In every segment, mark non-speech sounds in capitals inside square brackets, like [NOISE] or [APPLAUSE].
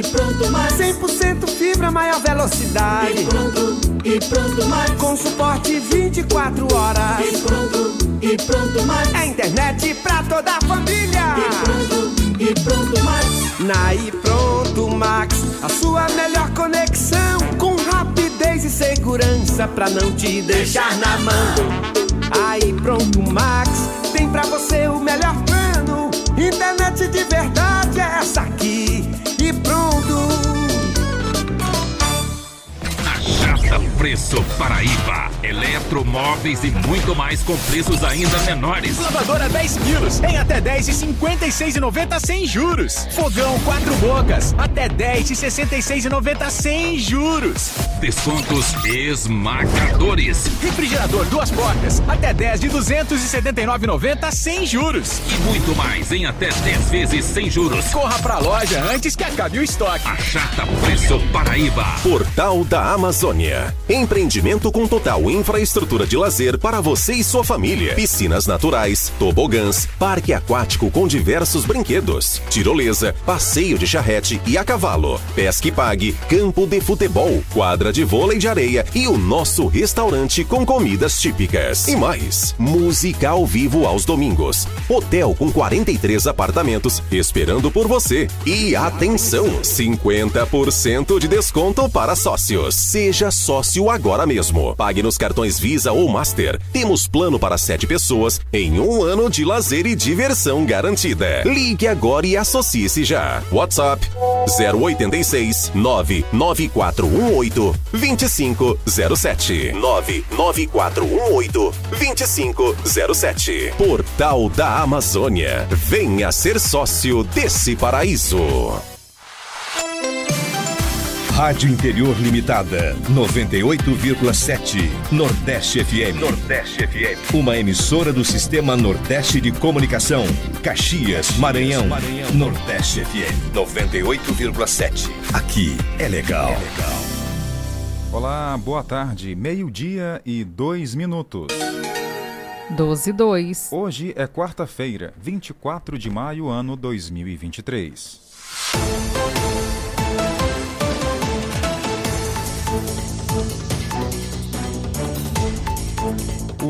e pronto mais. 100% fibra, maior velocidade. E pronto, e pronto mais. Com suporte 24 horas. E pronto, e pronto mais. É internet pra toda a família. E pronto, e pronto mais. Na e pronto Max, a sua melhor conexão com rapidez e segurança pra não te deixar na mão. Aí pronto Max, tem pra você o melhor plano. Internet de verdade é essa aqui. Achata Preço Paraíba. Eletromóveis e muito mais com preços ainda menores. Lavadora 10 quilos em até 10 e 56,90 sem juros. Fogão 4 bocas até 10 e 66,90 sem juros. Descontos esmagadores. Refrigerador duas portas até 10 de 279,90 sem juros. E muito mais em até 10 vezes sem juros. Corra pra loja antes que acabe o estoque. Achata Preço Paraíba. Portal da Amazônia. Empreendimento com total infraestrutura de lazer para você e sua família. Piscinas naturais, tobogãs, parque aquático com diversos brinquedos, tirolesa, passeio de charrete e a cavalo, pesca e pague, campo de futebol, quadra de vôlei de areia e o nosso restaurante com comidas típicas. E mais, música ao vivo aos domingos. Hotel com 43 apartamentos esperando por você. E atenção, 50% de desconto para sócios. Seja sócio agora mesmo. Pague nos cartões Visa ou Master. Temos plano para sete pessoas em um ano de lazer e diversão garantida. Ligue agora e associe-se já. WhatsApp 086 99418 2507 99418 2507 Portal da Amazônia. Venha ser sócio desse paraíso. Rádio Interior Limitada, 98,7. Nordeste FM. Nordeste FM. Uma emissora do Sistema Nordeste de Comunicação. Caxias, Maranhão. Maranhão. Nordeste FM, 98,7. Aqui é legal. É legal. Olá, boa tarde. Meio-dia e dois minutos. 12 e 2. Hoje é quarta-feira, 24 de maio, ano 2023.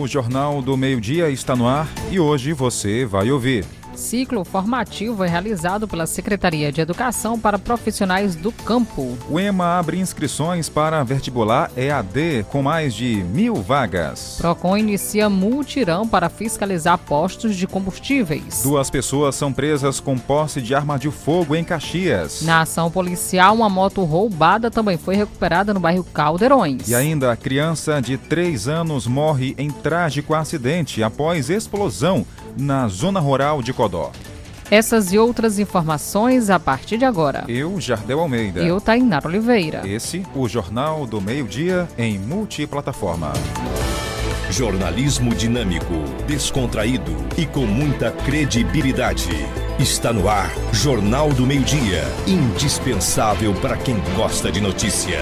O Jornal do Meio-Dia está no ar e hoje você vai ouvir. Ciclo formativo é realizado pela Secretaria de Educação para profissionais do campo. O EMA abre inscrições para vestibular EAD com mais de mil vagas. Procon inicia multirão para fiscalizar postos de combustíveis. Duas pessoas são presas com posse de arma de fogo em Caxias. Na ação policial, uma moto roubada também foi recuperada no bairro Caldeirões. E ainda, a criança de 3 anos morre em trágico acidente após explosão na zona rural de Codó. Essas e outras informações a partir de agora. Eu, Jardel Almeida. Eu, Tainá Oliveira. Esse, o Jornal do Meio-Dia em multiplataforma. Jornalismo dinâmico, descontraído e com muita credibilidade. Está no ar, Jornal do Meio-Dia. Indispensável para quem gosta de notícia.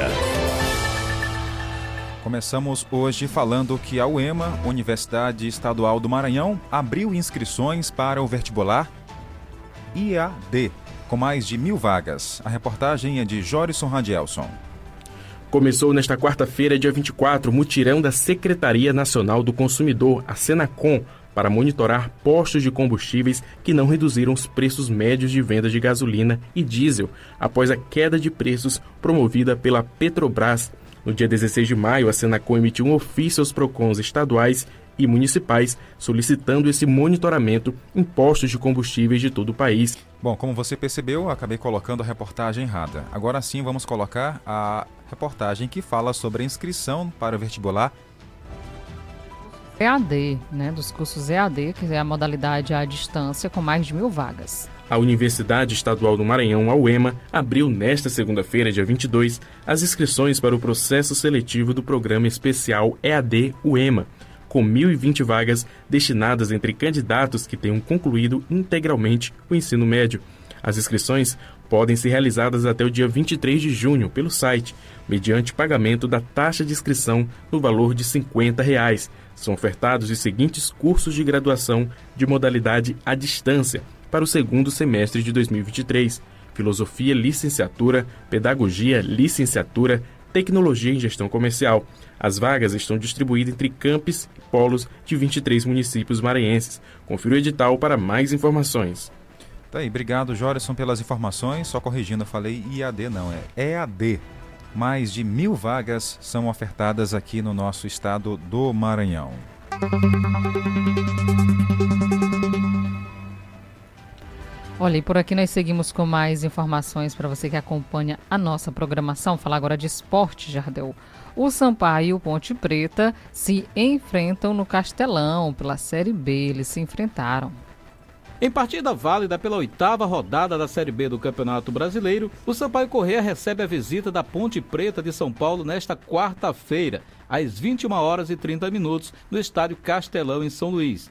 Começamos hoje falando que a UEMA, Universidade Estadual do Maranhão, abriu inscrições para o vestibular IAD, com mais de mil vagas. A reportagem é de Jorison Radielson. Começou nesta quarta-feira, dia 24, o mutirão da Secretaria Nacional do Consumidor, a Senacom, para monitorar postos de combustíveis que não reduziram os preços médios de venda de gasolina e diesel após a queda de preços promovida pela Petrobras no dia 16 de maio, a Senacom emitiu um ofício aos PROCONs estaduais e municipais solicitando esse monitoramento em postos de combustíveis de todo o país. Bom, como você percebeu, acabei colocando a reportagem errada. Agora sim vamos colocar a reportagem que fala sobre a inscrição para o vestibular EAD, né, dos cursos EAD, que é a modalidade à distância com mais de mil vagas. A Universidade Estadual do Maranhão, a UEMA, abriu nesta segunda-feira, dia 22, as inscrições para o processo seletivo do programa especial EAD UEMA, com 1.020 vagas destinadas entre candidatos que tenham concluído integralmente o ensino médio. As inscrições podem ser realizadas até o dia 23 de junho pelo site, mediante pagamento da taxa de inscrição no valor de 50 reais. São ofertados os seguintes cursos de graduação de modalidade à distância para o segundo semestre de 2023: Filosofia, Licenciatura, Pedagogia, Licenciatura, Tecnologia em Gestão Comercial. As vagas estão distribuídas entre campos e polos de 23 municípios maranhenses. Confira o edital para mais informações. Tá aí, obrigado, Jorison, pelas informações. Só corrigindo, eu falei IAD, não, é EAD. Mais de mil vagas são ofertadas aqui no nosso estado do Maranhão. Olha, e por aqui nós seguimos com mais informações para você que acompanha a nossa programação. Falar agora de esporte, Jardel. O Sampaio e o Ponte Preta se enfrentam no Castelão pela Série B. Eles se enfrentaram. Em partida válida pela oitava rodada da Série B do Campeonato Brasileiro, o Sampaio Correia recebe a visita da Ponte Preta de São Paulo nesta quarta-feira, às 21 horas e 30 minutos, no estádio Castelão, em São Luís.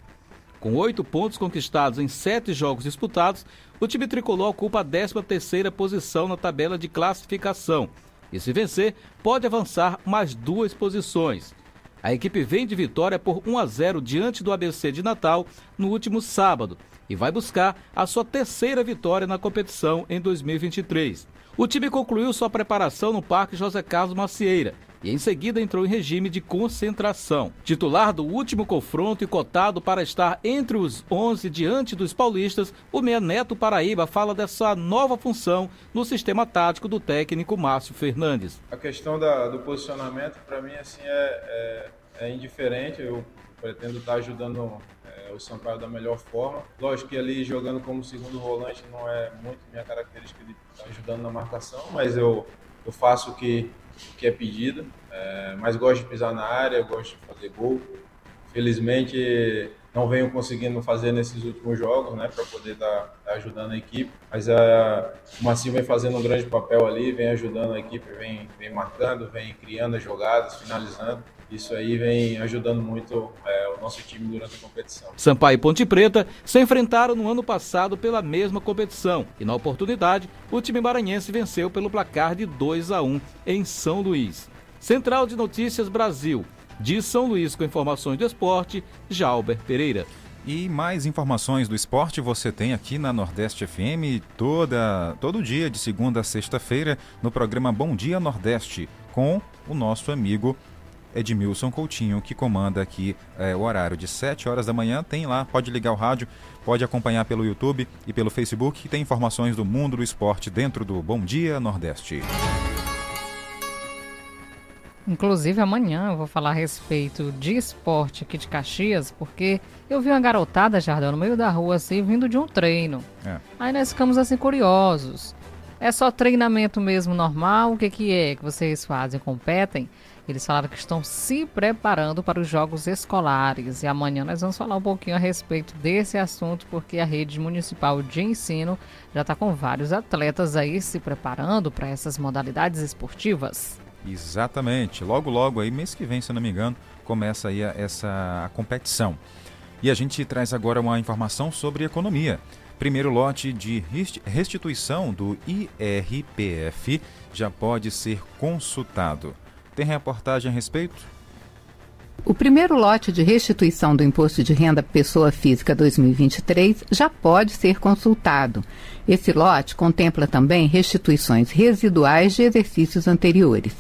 Com oito pontos conquistados em sete jogos disputados, o time tricolor ocupa a 13ª posição na tabela de classificação. E se vencer, pode avançar mais duas posições. A equipe vem de vitória por 1 a 0 diante do ABC de Natal no último sábado e vai buscar a sua terceira vitória na competição em 2023. O time concluiu sua preparação no Parque José Carlos Macieira e em seguida entrou em regime de concentração. Titular do último confronto e cotado para estar entre os 11 diante dos paulistas, o meia Neto Paraíba fala dessa nova função no sistema tático do técnico Márcio Fernandes. A questão da, do posicionamento, para mim, assim, é, é, é, indiferente. Eu pretendo estar ajudando é, o Sampaio da melhor forma. Lógico que ali jogando como segundo volante não é muito minha característica de estar ajudando na marcação, mas eu, eu faço o que que é pedido, é, mas gosto de pisar na área, gosto de fazer gol. Felizmente não venho conseguindo fazer nesses últimos jogos, né, para poder estar tá, ajudando a equipe. Mas a, o Massinho vem fazendo um grande papel ali, vem ajudando a equipe, vem, vem marcando, vem criando as jogadas, finalizando. Isso aí vem ajudando muito é, o nosso time durante a competição. Sampaio e Ponte Preta se enfrentaram no ano passado pela mesma competição e, na oportunidade, o time maranhense venceu pelo placar de 2 a 1 em São Luís. Central de Notícias Brasil. De São Luís com informações do esporte, Jalber Pereira. E mais informações do esporte você tem aqui na Nordeste FM toda, todo dia, de segunda a sexta-feira, no programa Bom Dia Nordeste, com o nosso amigo Edmilson Coutinho, que comanda aqui é, o horário de 7 horas da manhã. Tem lá, pode ligar o rádio, pode acompanhar pelo YouTube e pelo Facebook, que tem informações do mundo do esporte dentro do Bom Dia Nordeste. Inclusive amanhã eu vou falar a respeito de esporte aqui de Caxias, porque eu vi uma garotada, Jardão, no meio da rua, assim, vindo de um treino. É. Aí nós ficamos assim curiosos. É só treinamento mesmo normal? O que, que é que vocês fazem? Competem? Eles falaram que estão se preparando para os jogos escolares e amanhã nós vamos falar um pouquinho a respeito desse assunto, porque a rede municipal de ensino já está com vários atletas aí se preparando para essas modalidades esportivas. Exatamente. Logo, logo aí, mês que vem, se não me engano, começa aí essa a competição. E a gente traz agora uma informação sobre economia. Primeiro lote de restituição do IRPF já pode ser consultado. Tem reportagem a respeito? O primeiro lote de restituição do Imposto de Renda Pessoa Física 2023 já pode ser consultado. Esse lote contempla também restituições residuais de exercícios anteriores.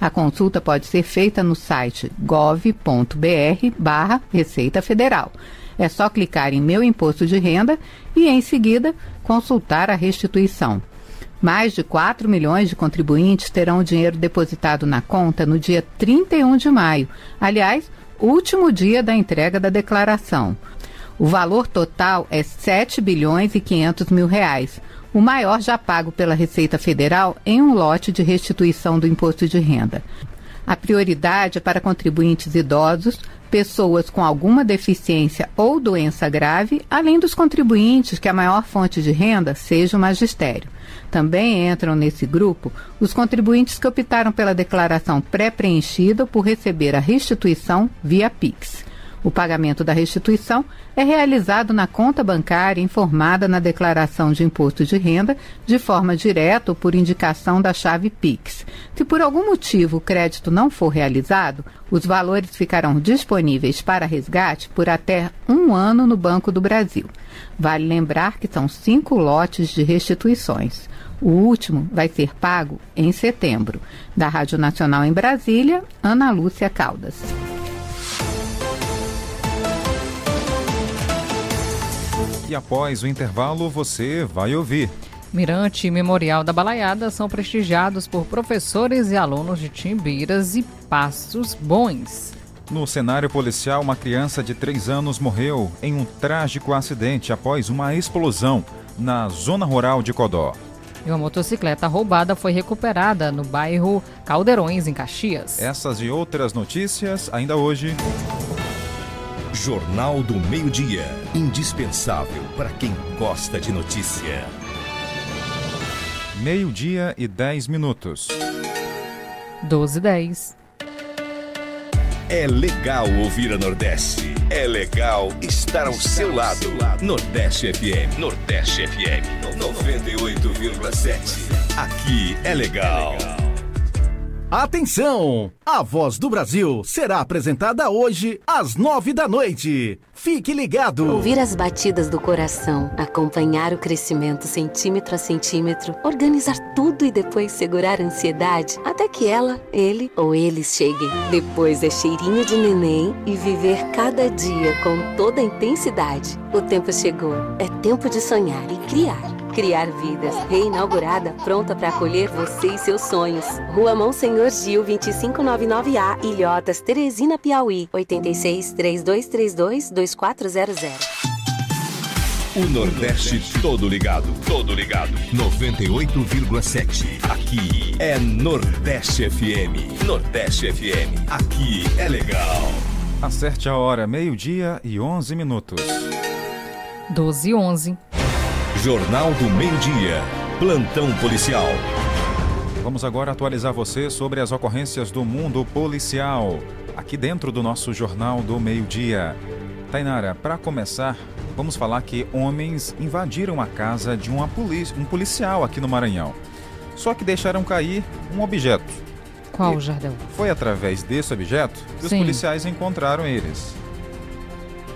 A consulta pode ser feita no site gov.br/barra Receita Federal. É só clicar em Meu Imposto de Renda e, em seguida, consultar a restituição. Mais de 4 milhões de contribuintes terão o dinheiro depositado na conta no dia 31 de maio, aliás, último dia da entrega da declaração. O valor total é 7 bilhões e 500 mil reais, o maior já pago pela Receita Federal em um lote de restituição do imposto de renda. A prioridade é para contribuintes idosos, pessoas com alguma deficiência ou doença grave, além dos contribuintes que a maior fonte de renda seja o magistério. Também entram nesse grupo os contribuintes que optaram pela declaração pré-preenchida por receber a restituição via Pix. O pagamento da restituição é realizado na conta bancária informada na declaração de imposto de renda de forma direta ou por indicação da chave Pix. Se por algum motivo o crédito não for realizado, os valores ficarão disponíveis para resgate por até um ano no Banco do Brasil. Vale lembrar que são cinco lotes de restituições. O último vai ser pago em setembro. Da Rádio Nacional em Brasília, Ana Lúcia Caldas. E após o intervalo, você vai ouvir. Mirante e Memorial da Balaiada são prestigiados por professores e alunos de Timbiras e Pastos Bons. No cenário policial, uma criança de 3 anos morreu em um trágico acidente após uma explosão na zona rural de Codó. E uma motocicleta roubada foi recuperada no bairro Caldeirões, em Caxias. Essas e outras notícias ainda hoje. Jornal do Meio-Dia. Indispensável para quem gosta de notícia. Meio-dia e 10 minutos. 12 e 10. É legal ouvir a Nordeste. É legal estar ao seu lado. Nordeste FM. Nordeste FM. 98,7. Aqui é legal. Atenção! A Voz do Brasil será apresentada hoje às nove da noite. Fique ligado! Ouvir as batidas do coração, acompanhar o crescimento centímetro a centímetro, organizar tudo e depois segurar a ansiedade até que ela, ele ou eles cheguem. Depois é cheirinho de neném e viver cada dia com toda a intensidade. O tempo chegou. É tempo de sonhar e criar. Criar Vidas, reinaugurada, pronta para acolher você e seus sonhos. Rua Monsenhor Gil, 2599A, Ilhotas, Teresina, Piauí, 86 3232 2400. O Nordeste todo ligado, todo ligado. 98,7. Aqui é Nordeste FM. Nordeste FM. Aqui é legal. Acerte a hora, meio-dia e 11 minutos. 12 e 11. Jornal do Meio-Dia. Plantão policial. Vamos agora atualizar você sobre as ocorrências do mundo policial, aqui dentro do nosso Jornal do Meio-Dia. Tainara, para começar, vamos falar que homens invadiram a casa de uma um policial aqui no Maranhão. Só que deixaram cair um objeto. Qual, Jardel? Foi através desse objeto que Sim. os policiais encontraram eles.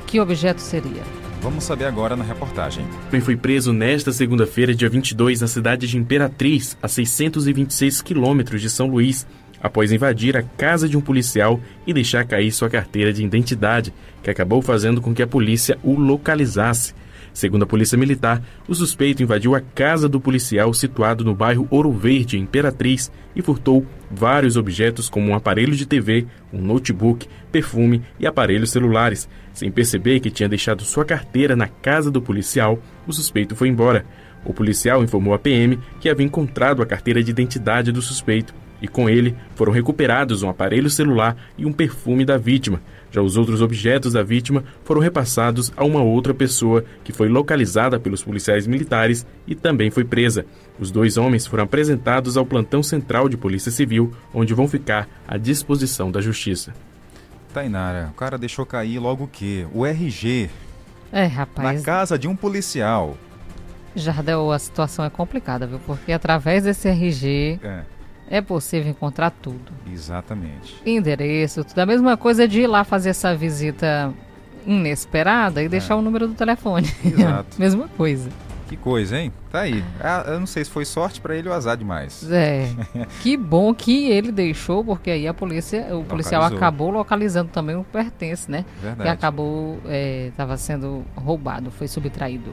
Que objeto seria? Vamos saber agora na reportagem. Ele foi preso nesta segunda-feira, dia 22, na cidade de Imperatriz, a 626 quilômetros de São Luís, após invadir a casa de um policial e deixar cair sua carteira de identidade, que acabou fazendo com que a polícia o localizasse. Segundo a Polícia Militar, o suspeito invadiu a casa do policial situado no bairro Ouro Verde, Imperatriz, e furtou vários objetos como um aparelho de TV, um notebook, perfume e aparelhos celulares. Sem perceber que tinha deixado sua carteira na casa do policial, o suspeito foi embora. O policial informou à PM que havia encontrado a carteira de identidade do suspeito e com ele foram recuperados um aparelho celular e um perfume da vítima. Já os outros objetos da vítima foram repassados a uma outra pessoa que foi localizada pelos policiais militares e também foi presa. Os dois homens foram apresentados ao plantão central de Polícia Civil, onde vão ficar à disposição da Justiça. Tainara, o cara deixou cair logo o quê? O RG. É, rapaz. Na casa de um policial. Jardel, a situação é complicada, viu? Porque através desse RG É, é possível encontrar tudo. exatamente. Endereço, tudo. A mesma coisa de ir lá fazer essa visita inesperada e deixar o número do telefone. É. [LAUGHS] Exato. mesma coisa. Que coisa, hein? Tá aí. Ah, eu não sei se foi sorte pra ele ou azar demais. É. que bom que ele deixou, porque aí a polícia, o policial Localizou. acabou localizando também o pertence, né? Verdade. Que acabou, estava sendo roubado, foi subtraído.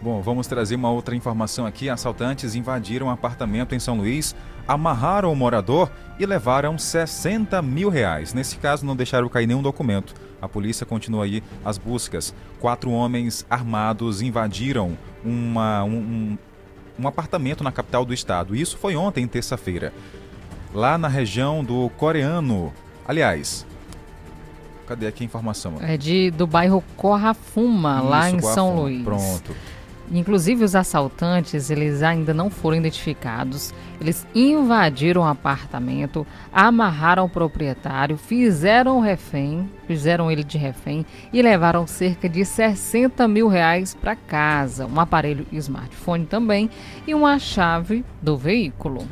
Bom, vamos trazer uma outra informação aqui. Assaltantes invadiram um apartamento em São Luís, amarraram o morador e levaram 60 mil reais. Nesse caso, não deixaram cair nenhum documento. A polícia continua aí as buscas. Quatro homens armados invadiram uma, um, um, apartamento na capital do estado. Isso foi ontem, terça-feira. Lá na região do Coreano. Aliás, cadê aqui a informação? É de, do bairro Corrafuma, lá Isso, em São. Luís. Pronto. Inclusive os assaltantes, eles ainda não foram identificados. Eles invadiram o apartamento, amarraram o proprietário, fizeram o refém, fizeram ele de refém e levaram cerca de 60 mil reais para casa, um aparelho smartphone também e uma chave do veículo.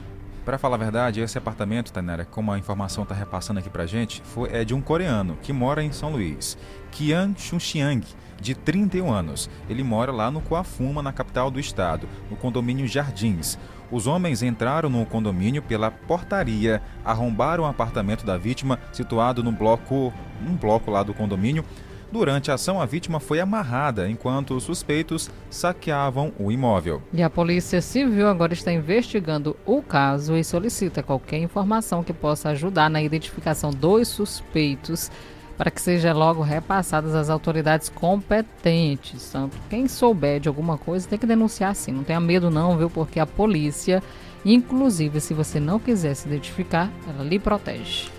Para falar a verdade, esse apartamento, Tainara, como a informação está repassando aqui pra gente, foi, é de um coreano que mora em São Luís, Kian Chunxiang, de 31 anos. Ele mora lá no Coafuma, na capital do estado, no condomínio Jardins. Os homens entraram no condomínio pela portaria, arrombaram o apartamento da vítima, situado no bloco, um bloco lá do condomínio. Durante a ação, a vítima foi amarrada enquanto os suspeitos saqueavam o imóvel. E a Polícia Civil agora está investigando o caso e solicita qualquer informação que possa ajudar na identificação dos suspeitos para que seja logo repassadas às autoridades competentes. Então, quem souber de alguma coisa tem que denunciar sim. Não tenha medo não, viu? Porque a polícia, inclusive se você não quiser se identificar, ela lhe protege.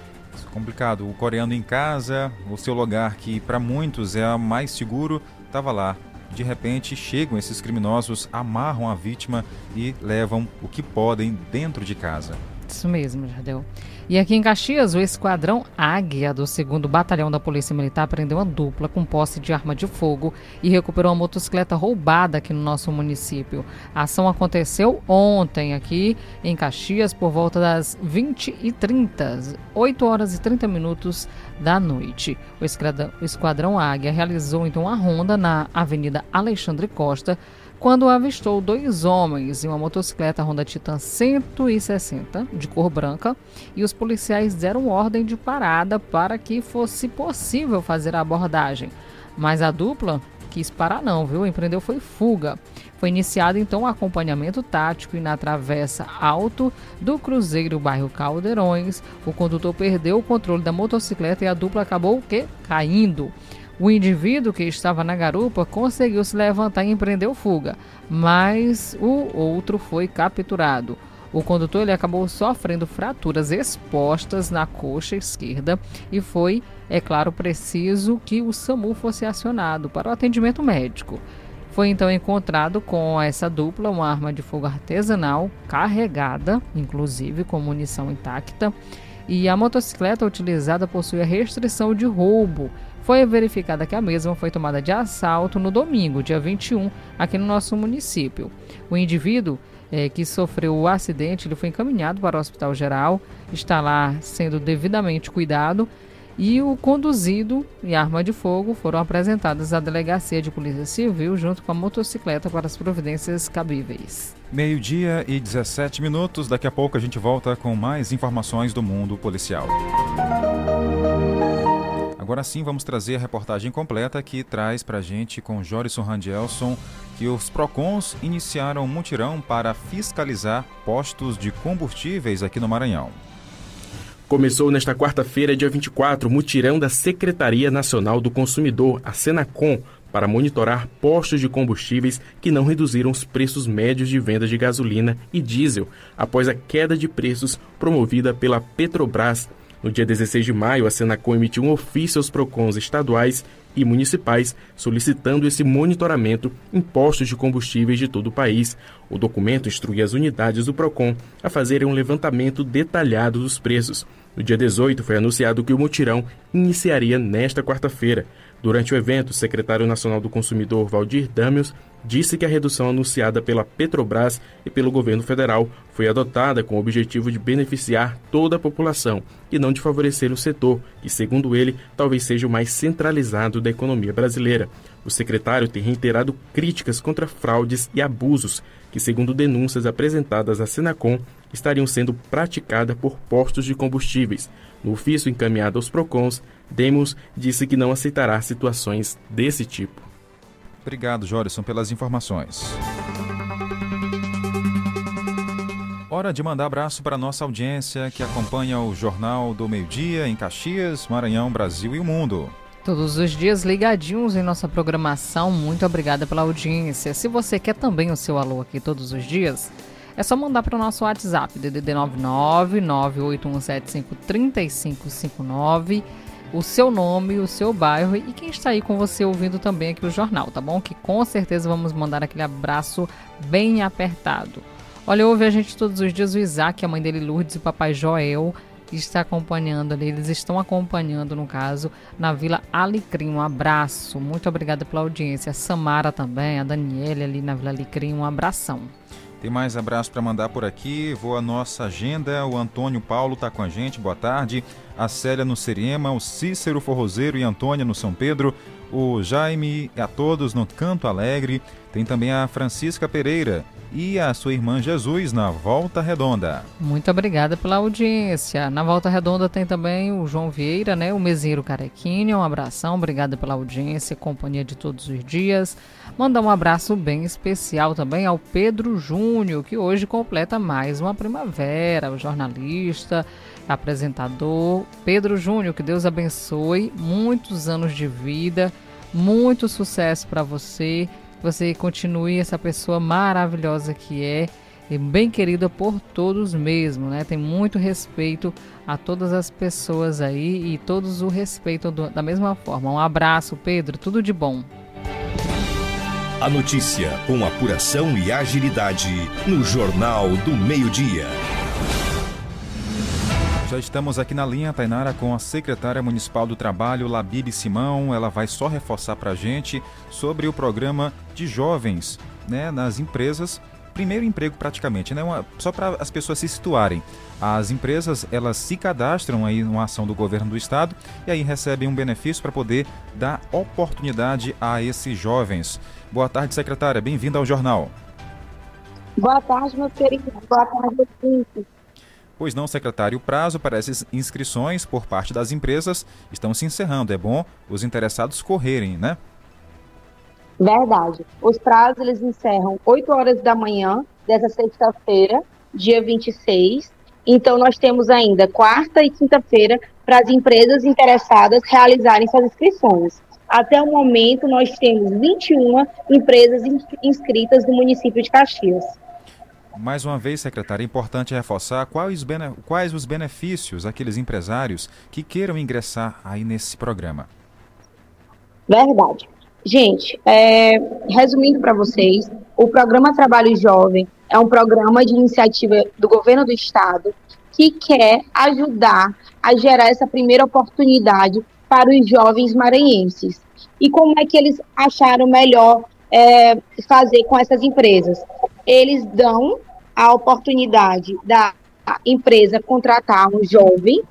Complicado. O coreano em casa, o seu lugar que para muitos é mais seguro, estava lá. De repente chegam esses criminosos, amarram a vítima e levam o que podem dentro de casa. Isso mesmo, Jardel. E aqui em Caxias, o Esquadrão Águia do 2 Batalhão da Polícia Militar prendeu uma dupla com posse de arma de fogo e recuperou uma motocicleta roubada aqui no nosso município. A ação aconteceu ontem aqui em Caxias por volta das 20 e 30, 8 horas e 30 minutos da noite. O Esquadrão, Águia realizou então uma ronda na Avenida Alexandre Costa quando avistou dois homens em uma motocicleta Honda Titan 160 de cor branca e os policiais deram ordem de parada para que fosse possível fazer a abordagem. Mas a dupla quis parar não, viu? Empreendeu foi fuga. Foi iniciado então um acompanhamento tático e na travessa alto do Cruzeiro bairro Caldeirões, o condutor perdeu o controle da motocicleta e a dupla acabou o quê? Caindo. O indivíduo que estava na garupa conseguiu se levantar e empreendeu fuga, mas o outro foi capturado. O condutor ele acabou sofrendo fraturas expostas na coxa esquerda e foi, é claro, preciso que o SAMU fosse acionado para o atendimento médico. Foi então encontrado com essa dupla uma arma de fogo artesanal carregada, inclusive com munição intacta, e a motocicleta utilizada possuía restrição de roubo foi verificada que a mesma foi tomada de assalto no domingo, dia 21, aqui no nosso município. O indivíduo é, que sofreu o acidente ele foi encaminhado para o Hospital Geral, está lá sendo devidamente cuidado e o conduzido e arma de fogo foram apresentadas à Delegacia de Polícia Civil junto com a motocicleta para as providências cabíveis. Meio-dia e 17 minutos. Daqui a pouco a gente volta com mais informações do mundo policial. Agora sim, vamos trazer a reportagem completa que traz para a gente com Jorison Randelson que os PROCONs iniciaram um mutirão para fiscalizar postos de combustíveis aqui no Maranhão. Começou nesta quarta-feira, dia 24, o mutirão da Secretaria Nacional do Consumidor, a Senacom, para monitorar postos de combustíveis que não reduziram os preços médios de venda de gasolina e diesel após a queda de preços promovida pela Petrobras no dia 16 de maio, a Senacom emitiu um ofício aos PROCONs estaduais e municipais solicitando esse monitoramento em postos de combustíveis de todo o país. O documento instrui as unidades do PROCON a fazerem um levantamento detalhado dos preços. No dia 18, foi anunciado que o mutirão iniciaria nesta quarta-feira. Durante o evento, o secretário nacional do consumidor, Valdir Damios, disse que a redução anunciada pela Petrobras e pelo governo federal foi adotada com o objetivo de beneficiar toda a população e não de favorecer o setor, que, segundo ele, talvez seja o mais centralizado da economia brasileira. O secretário tem reiterado críticas contra fraudes e abusos que, segundo denúncias apresentadas à Senacom, estariam sendo praticadas por postos de combustíveis. No ofício encaminhado aos PROCONs, Demos disse que não aceitará situações desse tipo. Obrigado, Jorison, pelas informações. Hora de mandar abraço para a nossa audiência que acompanha o Jornal do Meio-Dia em Caxias, Maranhão, Brasil e o mundo. Todos os dias ligadinhos em nossa programação. Muito obrigada pela audiência. Se você quer também o seu alô aqui todos os dias, é só mandar para o nosso WhatsApp, DDD 99 98175 3559 o seu nome, o seu bairro e quem está aí com você ouvindo também aqui o jornal, tá bom? Que com certeza vamos mandar aquele abraço bem apertado. Olha, ouve a gente todos os dias o Isaac, a mãe dele Lourdes e o papai Joel está acompanhando ali, eles estão acompanhando no caso na Vila Alecrim. Um abraço, muito obrigada pela audiência. A Samara também, a Daniela ali na Vila Alecrim, um abração. Tem mais abraço para mandar por aqui. Vou à nossa agenda. O Antônio Paulo está com a gente. Boa tarde. A Célia no Seriema, o Cícero Forrozeiro e Antônia no São Pedro. O Jaime a todos no Canto Alegre. Tem também a Francisca Pereira e a sua irmã Jesus na Volta Redonda. Muito obrigada pela audiência. Na Volta Redonda tem também o João Vieira, né? O Meseiro Carequinha. Um abração, obrigada pela audiência e companhia de todos os dias. Mandar um abraço bem especial também ao Pedro Júnior, que hoje completa mais uma primavera, o jornalista, apresentador. Pedro Júnior, que Deus abençoe, muitos anos de vida, muito sucesso para você você continue essa pessoa maravilhosa que é e bem querida por todos mesmo, né? Tem muito respeito a todas as pessoas aí e todos o respeitam do, da mesma forma. Um abraço, Pedro, tudo de bom. A notícia com apuração e agilidade no Jornal do Meio-Dia. Já estamos aqui na linha, Tainara, com a secretária municipal do Trabalho, Labib Simão. Ela vai só reforçar para a gente sobre o programa de jovens né, nas empresas. Primeiro emprego praticamente, né? Uma, só para as pessoas se situarem. As empresas elas se cadastram aí numa ação do governo do estado e aí recebem um benefício para poder dar oportunidade a esses jovens. Boa tarde, secretária. Bem-vinda ao jornal. Boa tarde, meu querido. Boa tarde, Vicente. Pois não, secretário, o prazo para essas inscrições por parte das empresas estão se encerrando. É bom os interessados correrem, né? Verdade. Os prazos eles encerram 8 horas da manhã dessa sexta-feira, dia 26. Então nós temos ainda quarta e quinta-feira para as empresas interessadas realizarem suas inscrições. Até o momento nós temos 21 empresas inscritas no município de Caxias. Mais uma vez, secretário, é importante reforçar quais, quais os benefícios aqueles empresários que queiram ingressar aí nesse programa. Verdade. Gente, é, resumindo para vocês, o programa Trabalho Jovem é um programa de iniciativa do governo do estado que quer ajudar a gerar essa primeira oportunidade para os jovens maranhenses. E como é que eles acharam melhor é, fazer com essas empresas? Eles dão a oportunidade da empresa contratar um jovem,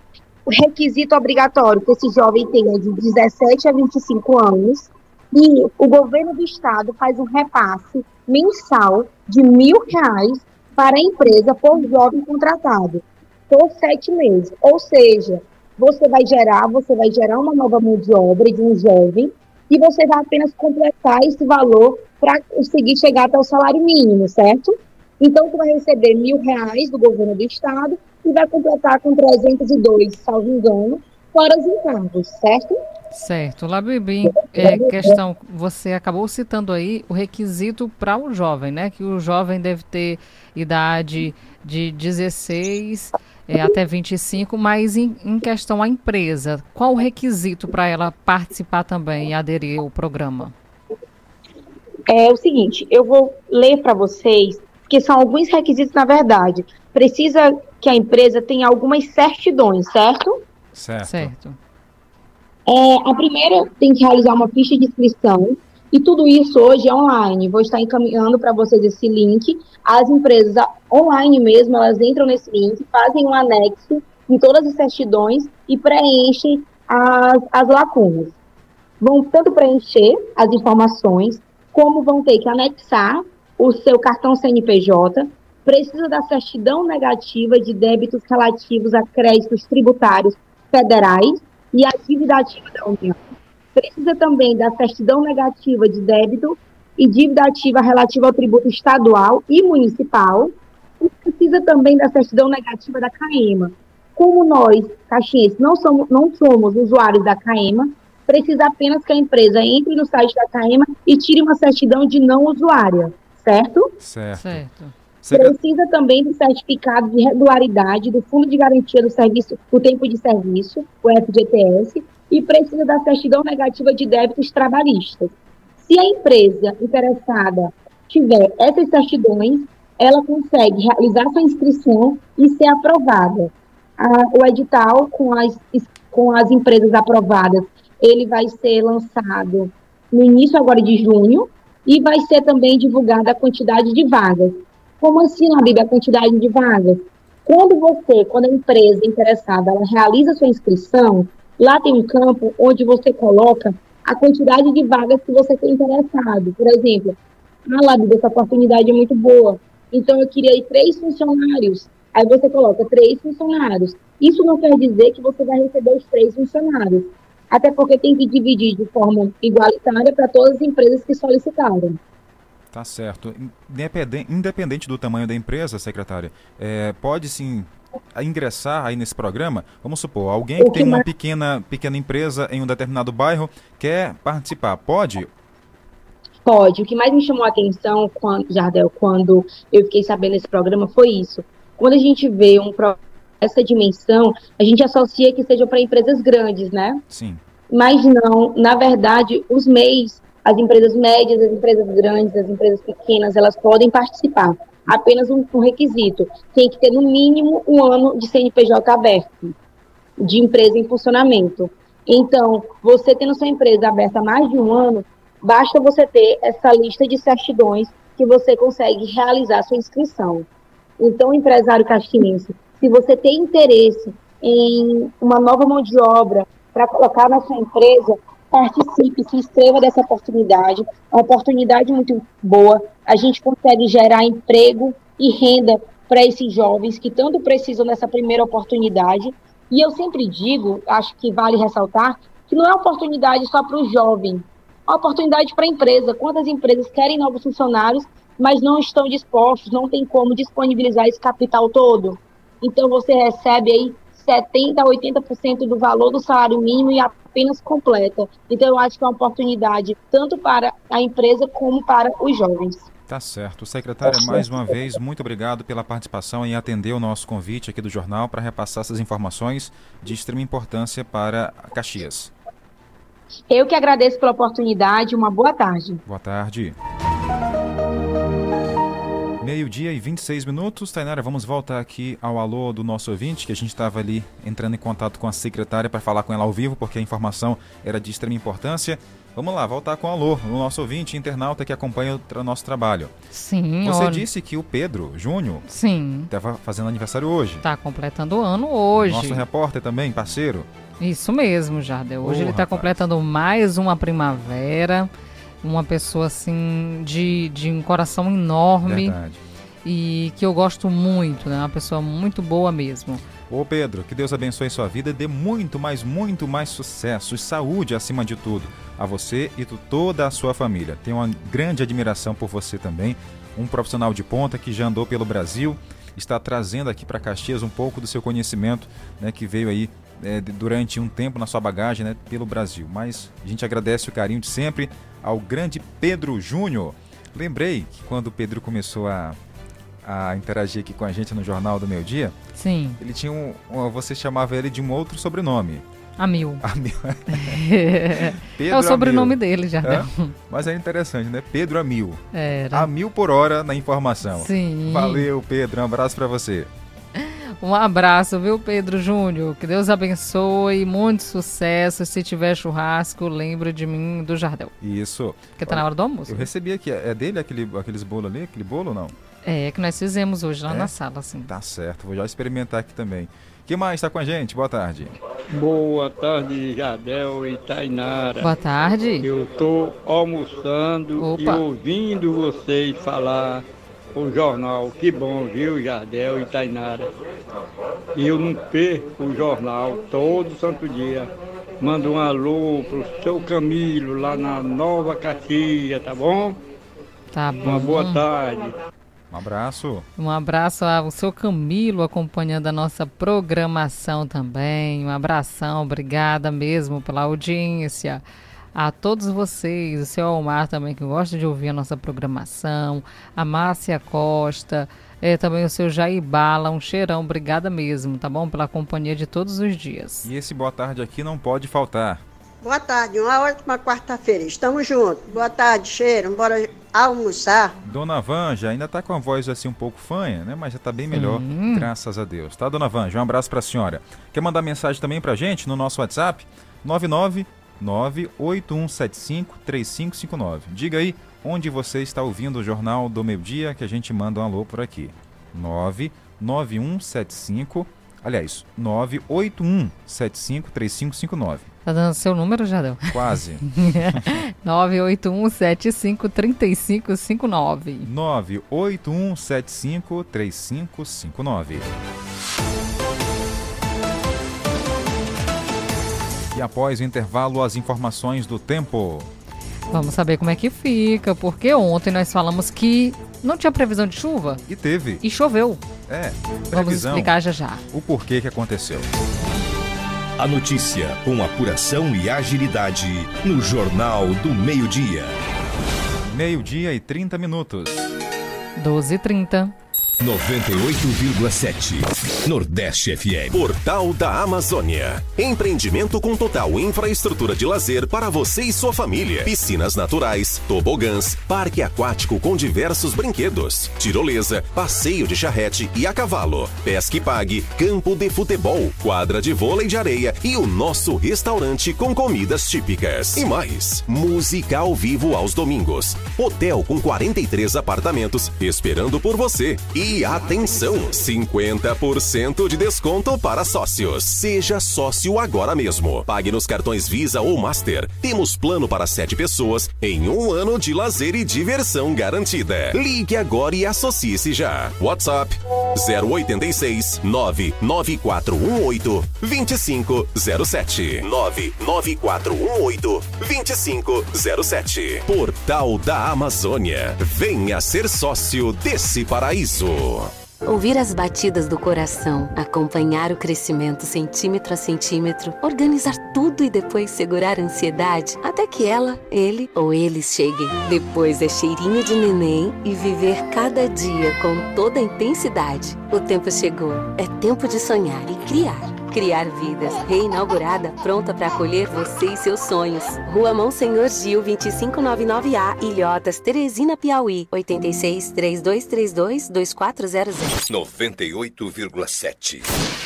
o requisito obrigatório que esse jovem tenha de 17 a 25 anos, e o governo do estado faz um repasse mensal de mil reais para a empresa por jovem contratado por sete meses. Ou seja, você vai gerar, você vai gerar uma nova mão de obra de um jovem e você vai apenas completar esse valor para conseguir chegar até o salário mínimo, certo? Então, tu vai receber mil reais do governo do estado e vai completar com 302, salvo engano, fora os encargos, certo? Certo. Labibim, é, questão, você acabou citando aí o requisito para o jovem, né? Que o jovem deve ter idade de 16 é, até 25, mas em, em questão à empresa, qual o requisito para ela participar também e aderir ao programa? É o seguinte, eu vou ler para vocês porque são alguns requisitos na verdade. Precisa que a empresa tenha algumas certidões, certo? Certo. certo. É, a primeira tem que realizar uma ficha de inscrição e tudo isso hoje é online. Vou estar encaminhando para vocês esse link. As empresas online mesmo, elas entram nesse link, fazem um anexo em todas as certidões e preenchem as, as lacunas. Vão tanto preencher as informações, como vão ter que anexar o seu cartão CNPJ, precisa da certidão negativa de débitos relativos a créditos tributários federais e a dívida ativa da União. Precisa também da certidão negativa de débito e dívida ativa relativa ao tributo estadual e municipal. E precisa também da certidão negativa da CAEMA. Como nós, caxienses, não somos, não somos usuários da CAEMA, precisa apenas que a empresa entre no site da CAEMA e tire uma certidão de não usuária certo? Certo. certo. Precisa também do certificado de regularidade do Fundo de Garantia do Serviço, do Tempo de Serviço, o FGTS, e precisa da certidão negativa de débitos trabalhistas. Se a empresa interessada tiver essas certidões, ela consegue realizar sua inscrição e ser aprovada. o edital com as, com as empresas aprovadas, ele vai ser lançado no início agora de junho, e vai ser também divulgada a quantidade de vagas. Como assim, Bíblia, a quantidade de vagas? Quando você, quando a empresa interessada, ela realiza sua inscrição, lá tem um campo onde você coloca a quantidade de vagas que você tem interessado. Por exemplo, ah, Labi, essa oportunidade é muito boa. Então, eu queria ir três funcionários. Aí você coloca três funcionários. Isso não quer dizer que você vai receber os três funcionários. Até porque tem que dividir de forma igualitária para todas as empresas que solicitaram. Tá certo. Independente do tamanho da empresa, secretária, é, pode sim ingressar aí nesse programa? Vamos supor, alguém que tem uma pequena, pequena empresa em um determinado bairro quer participar, pode? Pode. O que mais me chamou a atenção, quando, Jardel, quando eu fiquei sabendo desse programa foi isso. Quando a gente vê um essa dimensão, a gente associa que seja para empresas grandes, né? Sim. Mas não, na verdade, os MEIs, as empresas médias, as empresas grandes, as empresas pequenas, elas podem participar apenas um, um requisito. Tem que ter, no mínimo, um ano de CNPJ aberto, de empresa em funcionamento. Então, você tendo sua empresa aberta há mais de um ano, basta você ter essa lista de certidões que você consegue realizar sua inscrição. Então, empresário caxiense, se você tem interesse em uma nova mão de obra para colocar na sua empresa, participe, se inscreva dessa oportunidade. É uma oportunidade muito boa. A gente consegue gerar emprego e renda para esses jovens que tanto precisam dessa primeira oportunidade. E eu sempre digo, acho que vale ressaltar, que não é uma oportunidade só para o jovem, é uma oportunidade para a empresa. Quantas empresas querem novos funcionários, mas não estão dispostos, não tem como disponibilizar esse capital todo? Então você recebe aí 70% a 80% do valor do salário mínimo e apenas completa. Então, eu acho que é uma oportunidade tanto para a empresa como para os jovens. Tá certo. Secretária, mais uma vez, muito obrigado pela participação em atender o nosso convite aqui do jornal para repassar essas informações de extrema importância para Caxias. Eu que agradeço pela oportunidade. Uma boa tarde. Boa tarde. Meio-dia e 26 minutos. Tainara, vamos voltar aqui ao alô do nosso ouvinte, que a gente estava ali entrando em contato com a secretária para falar com ela ao vivo, porque a informação era de extrema importância. Vamos lá, voltar com o alô, o nosso ouvinte internauta que acompanha o nosso trabalho. Sim, Você olha... disse que o Pedro Júnior Sim. estava fazendo aniversário hoje. Está completando o ano hoje. Nosso repórter também, parceiro. Isso mesmo, Jardel. Hoje oh, ele está completando mais uma primavera uma pessoa assim de, de um coração enorme. Verdade. E que eu gosto muito, né? Uma pessoa muito boa mesmo. Ô Pedro, que Deus abençoe sua vida e dê muito, mais, muito mais sucesso e saúde acima de tudo a você e toda a sua família. Tenho uma grande admiração por você também, um profissional de ponta que já andou pelo Brasil, está trazendo aqui para Caxias um pouco do seu conhecimento, né, que veio aí é, durante um tempo na sua bagagem né, pelo Brasil. Mas a gente agradece o carinho de sempre ao grande Pedro Júnior. Lembrei que quando o Pedro começou a, a interagir aqui com a gente no Jornal do Meio Dia, Sim. ele tinha um, um você chamava ele de um outro sobrenome. Amil. [LAUGHS] Amil. [LAUGHS] é o sobrenome Amil. dele, já. É? Mas é interessante, né? Pedro Amil. Era. A mil por hora na informação. Sim. Valeu, Pedro. Um abraço para você. Um abraço, viu, Pedro Júnior? Que Deus abençoe, muito sucesso. Se tiver churrasco, lembre de mim do Jardel. Isso. Porque tá na hora do almoço. Eu recebi aqui. É dele aquele, aqueles bolos ali? Aquele bolo ou não? É, que nós fizemos hoje lá é? na sala, assim. Tá certo. Vou já experimentar aqui também. Quem mais está com a gente? Boa tarde. Boa tarde, Jardel e Tainara. Boa tarde. Eu estou almoçando Opa. e ouvindo vocês falar o jornal. Que bom, viu, Jardel e Tainara. E eu não perco o jornal todo santo dia. Mando um alô pro seu Camilo lá na Nova Caxias, tá bom? Tá bom. Uma boa tarde. Um abraço. Um abraço ao seu Camilo acompanhando a nossa programação também. Um abração, obrigada mesmo pela audiência a todos vocês, o seu Almar também, que gosta de ouvir a nossa programação, a Márcia Costa, é, também o seu Jair Bala, um cheirão, obrigada mesmo, tá bom? Pela companhia de todos os dias. E esse boa tarde aqui não pode faltar. Boa tarde, uma ótima quarta-feira, estamos juntos. Boa tarde, cheiro, bora almoçar. Dona Vanja ainda tá com a voz assim um pouco fanha, né? Mas já tá bem melhor, Sim. graças a Deus. Tá, Dona Vanja? Um abraço pra senhora. Quer mandar mensagem também pra gente no nosso WhatsApp? 99 981753559. Diga aí onde você está ouvindo o Jornal do Meio Dia que a gente manda um alô por aqui. 99175 Aliás, 981 753559. Tá dando seu número, Jadão? [LAUGHS] Quase. [LAUGHS] 981753559. 981753559. E após o intervalo, as informações do tempo. Vamos saber como é que fica, porque ontem nós falamos que não tinha previsão de chuva. E teve. E choveu. É, previsão. Vamos explicar já já. O porquê que aconteceu. A notícia com apuração e agilidade no Jornal do Meio-Dia. Meio-dia e 30 minutos. 12 e 30. 98,7 Nordeste FM. Portal da Amazônia. Empreendimento com total infraestrutura de lazer para você e sua família. Piscinas naturais, tobogãs, parque aquático com diversos brinquedos, tirolesa, passeio de charrete e a cavalo, pesque pague, campo de futebol, quadra de vôlei de areia e o nosso restaurante com comidas típicas. E mais, música ao vivo aos domingos. Hotel com 43 apartamentos esperando por você. E e atenção, 50% de desconto para sócios. Seja sócio agora mesmo. Pague nos cartões Visa ou Master. Temos plano para sete pessoas em um ano de lazer e diversão garantida. Ligue agora e associe-se já. WhatsApp 086 99418 2507 99418 2507 Portal da Amazônia. Venha ser sócio desse paraíso. Ouvir as batidas do coração, acompanhar o crescimento centímetro a centímetro, organizar tudo e depois segurar a ansiedade até que ela, ele ou eles cheguem. Depois é cheirinho de neném e viver cada dia com toda a intensidade. O tempo chegou. É tempo de sonhar e criar. Criar Vidas, reinaugurada, pronta para acolher você e seus sonhos. Rua Monsenhor Gil, 2599A, Ilhotas, Teresina, Piauí. 86 3232 2400. 98,7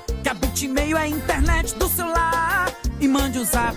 Que a Bitmail é a internet do celular. E mande um zap,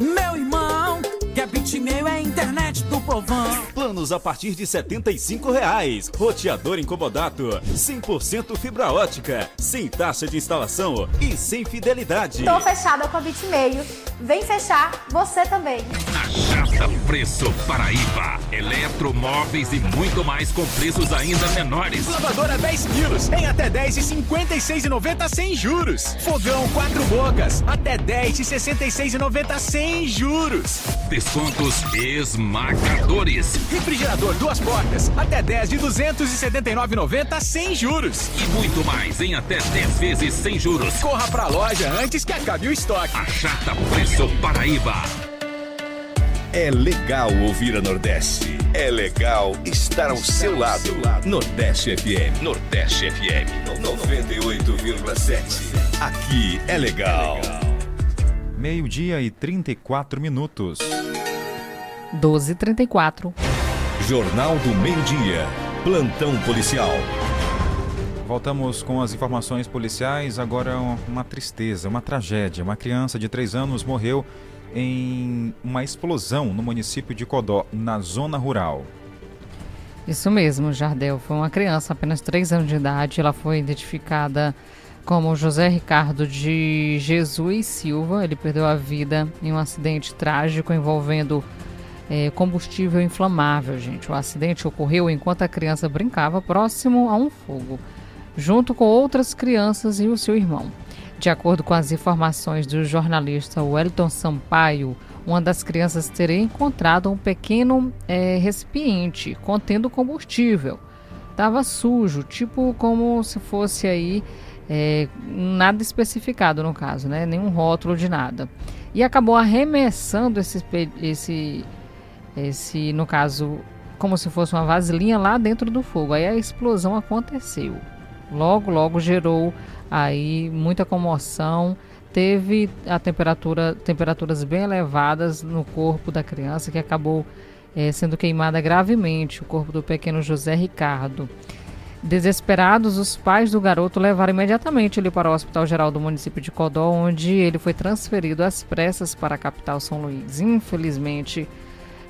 meu irmão. Que a Bitmail é a internet do povão. Planos a partir de 75 reais. Roteador incomodato. 100% fibra ótica. Sem taxa de instalação e sem fidelidade. Tô fechada com a Bitmail. Vem fechar você também. Achata Preço Paraíba. Eletromóveis e muito mais com preços ainda menores. Lavadora 10 quilos em até 10 e 56,90 sem juros. Fogão 4 bocas até 10 e 66,90 sem juros. Descontos esmagadores. Refrigerador duas portas até 10 de 279,90 sem juros. E muito mais em até 10 vezes sem juros. Corra pra loja antes que acabe o estoque. Achata Preço Paraíba. É legal ouvir a Nordeste. É legal estar ao seu lado. Nordeste FM. Nordeste FM. 98,7. Aqui é legal. Meio-dia e 34 minutos. 12 e 34. Jornal do Meio-Dia. Plantão policial. Voltamos com as informações policiais. Agora uma tristeza, uma tragédia. Uma criança de 3 anos morreu em uma explosão no município de Codó, na zona rural. Isso mesmo, Jardel. Foi uma criança, apenas 3 anos de idade. Ela foi identificada como José Ricardo de Jesus Silva. Ele perdeu a vida em um acidente trágico envolvendo é, combustível inflamável, gente. O acidente ocorreu enquanto a criança brincava próximo a um fogo, junto com outras crianças e o seu irmão. De acordo com as informações do jornalista Wellington Sampaio, uma das crianças teria encontrado um pequeno é, recipiente contendo combustível. Estava sujo, tipo como se fosse aí é, nada especificado no caso, né? Nenhum rótulo de nada. E acabou arremessando esse, esse, esse, no caso, como se fosse uma vasilhinha lá dentro do fogo. Aí a explosão aconteceu. Logo, logo gerou aí muita comoção. Teve a temperatura, temperaturas bem elevadas no corpo da criança que acabou é, sendo queimada gravemente, o corpo do pequeno José Ricardo. Desesperados, os pais do garoto levaram imediatamente ele para o Hospital Geral do município de Codó, onde ele foi transferido às pressas para a capital São Luís. Infelizmente,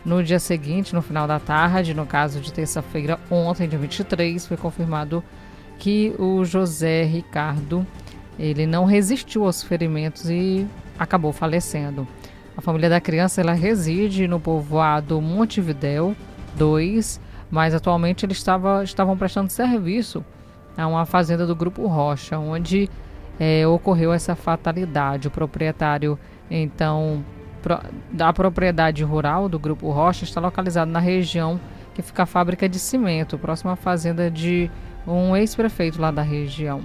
no dia seguinte, no final da tarde, no caso de terça-feira, ontem, dia 23, foi confirmado que o José Ricardo ele não resistiu aos ferimentos e acabou falecendo. A família da criança ela reside no povoado Montevidéu 2 mas atualmente eles estava, estavam prestando serviço a uma fazenda do Grupo Rocha, onde é, ocorreu essa fatalidade. O proprietário, então, pro, da propriedade rural do Grupo Rocha está localizado na região que fica a fábrica de cimento, próxima à fazenda de um ex-prefeito lá da região.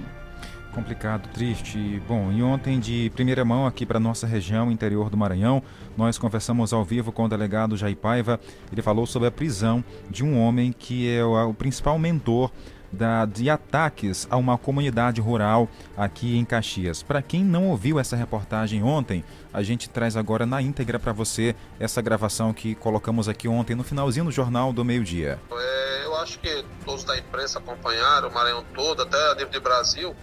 Complicado, triste. Bom, e ontem, de primeira mão, aqui para nossa região, interior do Maranhão, nós conversamos ao vivo com o delegado Jair Paiva. Ele falou sobre a prisão de um homem que é o, o principal mentor da, de ataques a uma comunidade rural aqui em Caxias. Para quem não ouviu essa reportagem ontem, a gente traz agora na íntegra para você essa gravação que colocamos aqui ontem no finalzinho do Jornal do Meio Dia. É, eu acho que todos da imprensa acompanharam, o Maranhão todo, até a nível de Brasil,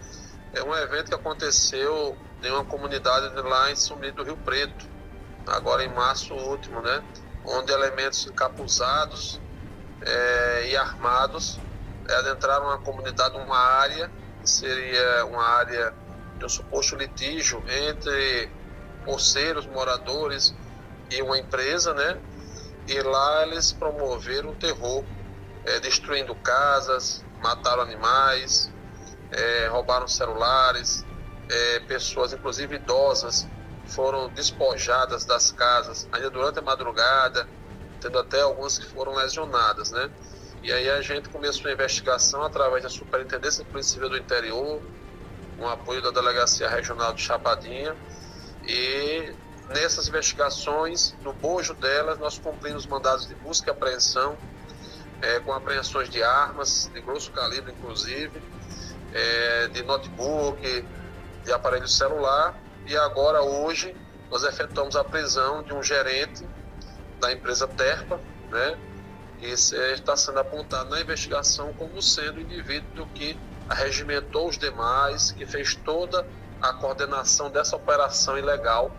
é um evento que aconteceu em uma comunidade lá em Sumido do Rio Preto, agora em março último, né? Onde elementos encapuzados é, e armados é, adentraram uma comunidade, uma área, que seria uma área de um suposto litígio entre poceiros, moradores e uma empresa, né? E lá eles promoveram o terror, é, destruindo casas, mataram animais, é, roubaram celulares, é, pessoas, inclusive idosas, foram despojadas das casas ainda durante a madrugada, tendo até algumas que foram lesionadas, né? E aí a gente começou a investigação através da Superintendência de Polícia Civil do Interior, com apoio da Delegacia Regional de Chapadinha, e nessas investigações, no bojo delas, nós cumprimos mandados de busca e apreensão, é, com apreensões de armas, de grosso calibre inclusive, é, de notebook, de aparelho celular. E agora, hoje, nós efetuamos a prisão de um gerente da empresa Terpa, né? que está sendo apontado na investigação como sendo o indivíduo que arregimentou os demais, que fez toda a coordenação dessa operação ilegal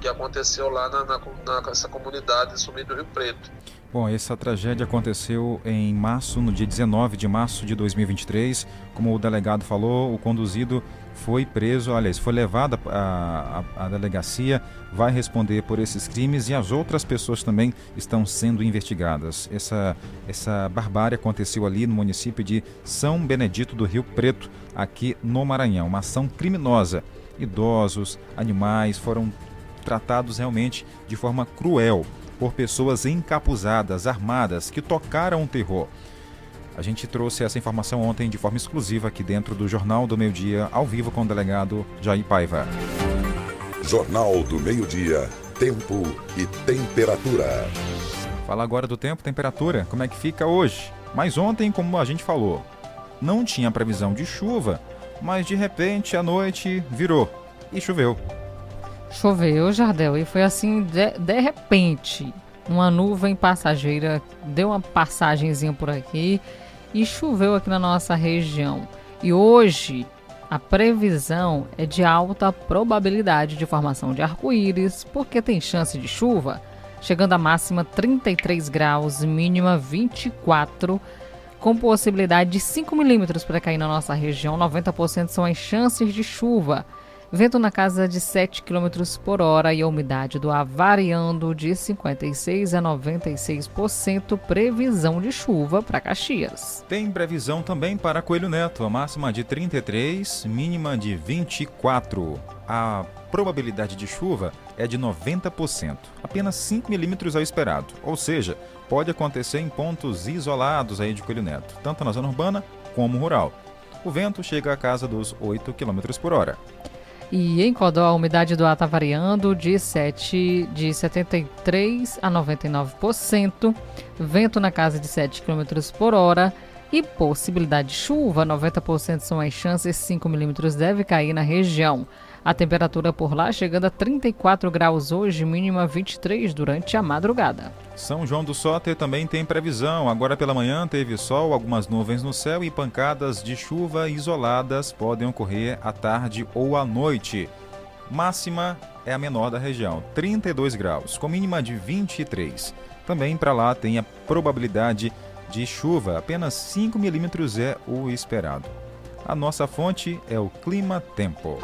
que aconteceu lá na, na, nessa comunidade de Sumido do Rio Preto. Bom, essa tragédia aconteceu em março, no dia 19 de março de 2023. Como o delegado falou, o conduzido foi preso, aliás, foi levado à, delegacia, vai responder por esses crimes e as outras pessoas também estão sendo investigadas. Essa, essa barbárie aconteceu ali no município de São Benedito do Rio Preto, aqui no Maranhão. Uma ação criminosa. Idosos, animais foram tratados realmente de forma cruel por pessoas encapuzadas, armadas, que tocaram o terror. A gente trouxe essa informação ontem de forma exclusiva aqui dentro do Jornal do Meio Dia, ao vivo com o delegado Jair Paiva. Jornal do Meio Dia, tempo e temperatura. Fala agora do tempo temperatura, como é que fica hoje? Mas ontem, como a gente falou, não tinha previsão de chuva, mas de repente à noite virou e choveu. Choveu, Jardel, e foi assim, de, de repente, uma nuvem passageira deu uma passagenzinha por aqui e choveu aqui na nossa região. E hoje a previsão é de alta probabilidade de formação de arco-íris, porque tem chance de chuva, chegando a máxima 33 graus, mínima 24, com possibilidade de 5 milímetros para cair na nossa região. 90% são as chances de chuva Vento na casa de 7 km por hora e a umidade do ar variando de 56% a 96%. Previsão de chuva para Caxias. Tem previsão também para Coelho Neto, a máxima de 33, mínima de 24. A probabilidade de chuva é de 90%, apenas 5 milímetros ao esperado, ou seja, pode acontecer em pontos isolados aí de Coelho Neto, tanto na zona urbana como rural. O vento chega a casa dos 8 km por hora. E em Codó, a umidade do ar está variando de, 7, de 73% a 99%, vento na casa de 7 km por hora e possibilidade de chuva, 90% são as chances, 5 milímetros deve cair na região. A temperatura por lá chegando a 34 graus hoje, mínima 23 durante a madrugada. São João do Soter também tem previsão. Agora pela manhã teve sol, algumas nuvens no céu e pancadas de chuva isoladas podem ocorrer à tarde ou à noite. Máxima é a menor da região, 32 graus, com mínima de 23. Também para lá tem a probabilidade de chuva, apenas 5 milímetros é o esperado. A nossa fonte é o Clima Tempo.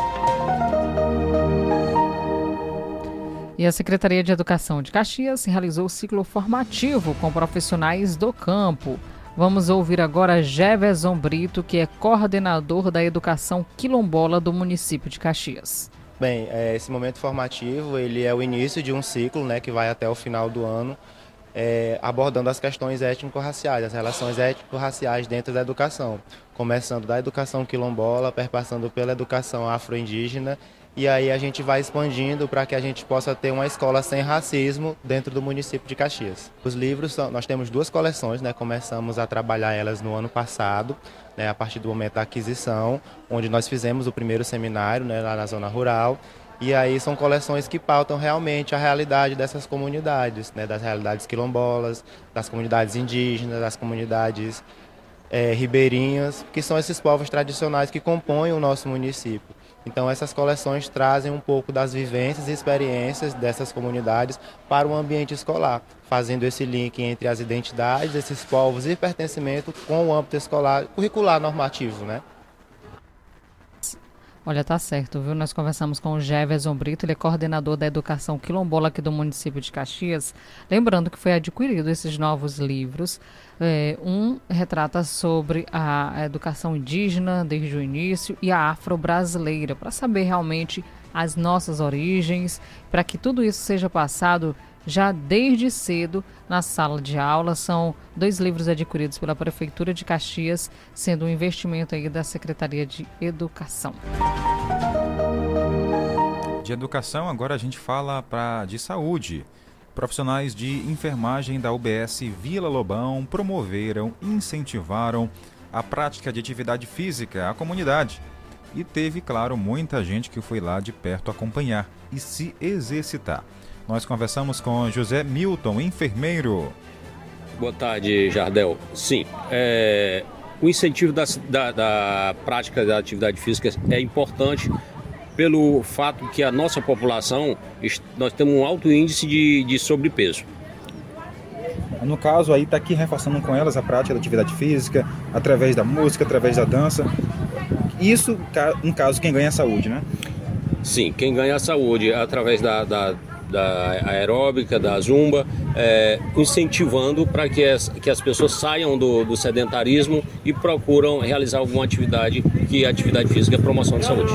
E a Secretaria de Educação de Caxias realizou o ciclo formativo com profissionais do campo. Vamos ouvir agora Jefferson Brito, que é coordenador da educação quilombola do município de Caxias. Bem, é, esse momento formativo ele é o início de um ciclo né, que vai até o final do ano, é, abordando as questões étnico-raciais, as relações étnico-raciais dentro da educação, começando da educação quilombola, perpassando pela educação afro-indígena e aí a gente vai expandindo para que a gente possa ter uma escola sem racismo dentro do município de Caxias. Os livros, são, nós temos duas coleções, né? começamos a trabalhar elas no ano passado, né? a partir do momento da aquisição, onde nós fizemos o primeiro seminário né? lá na zona rural. E aí são coleções que pautam realmente a realidade dessas comunidades, né? das realidades quilombolas, das comunidades indígenas, das comunidades é, ribeirinhas, que são esses povos tradicionais que compõem o nosso município. Então essas coleções trazem um pouco das vivências e experiências dessas comunidades para o ambiente escolar, fazendo esse link entre as identidades desses povos e pertencimento com o âmbito escolar curricular normativo, né? Olha, tá certo, viu? Nós conversamos com o Jefferson Brito, ele é coordenador da educação quilombola aqui do município de Caxias. Lembrando que foi adquirido esses novos livros. É, um retrata sobre a educação indígena desde o início e a afro-brasileira, para saber realmente as nossas origens, para que tudo isso seja passado já desde cedo na sala de aula. São dois livros adquiridos pela Prefeitura de Caxias, sendo um investimento aí da Secretaria de Educação. De educação, agora a gente fala pra, de saúde. Profissionais de enfermagem da UBS Vila Lobão promoveram, incentivaram a prática de atividade física à comunidade. E teve, claro, muita gente que foi lá de perto acompanhar e se exercitar. Nós conversamos com José Milton, enfermeiro. Boa tarde, Jardel. Sim, é, o incentivo da, da, da, prática da atividade física é importante pelo fato que a nossa população, nós temos um alto índice de, de sobrepeso. No caso, aí está aqui reforçando com elas a prática da atividade física, através da música, através da dança. Isso, no caso, quem ganha a saúde, né? Sim, quem ganha a saúde através da, da da aeróbica, da zumba, é, incentivando para que as, que as pessoas saiam do, do sedentarismo e procuram realizar alguma atividade, que a atividade física é promoção de saúde.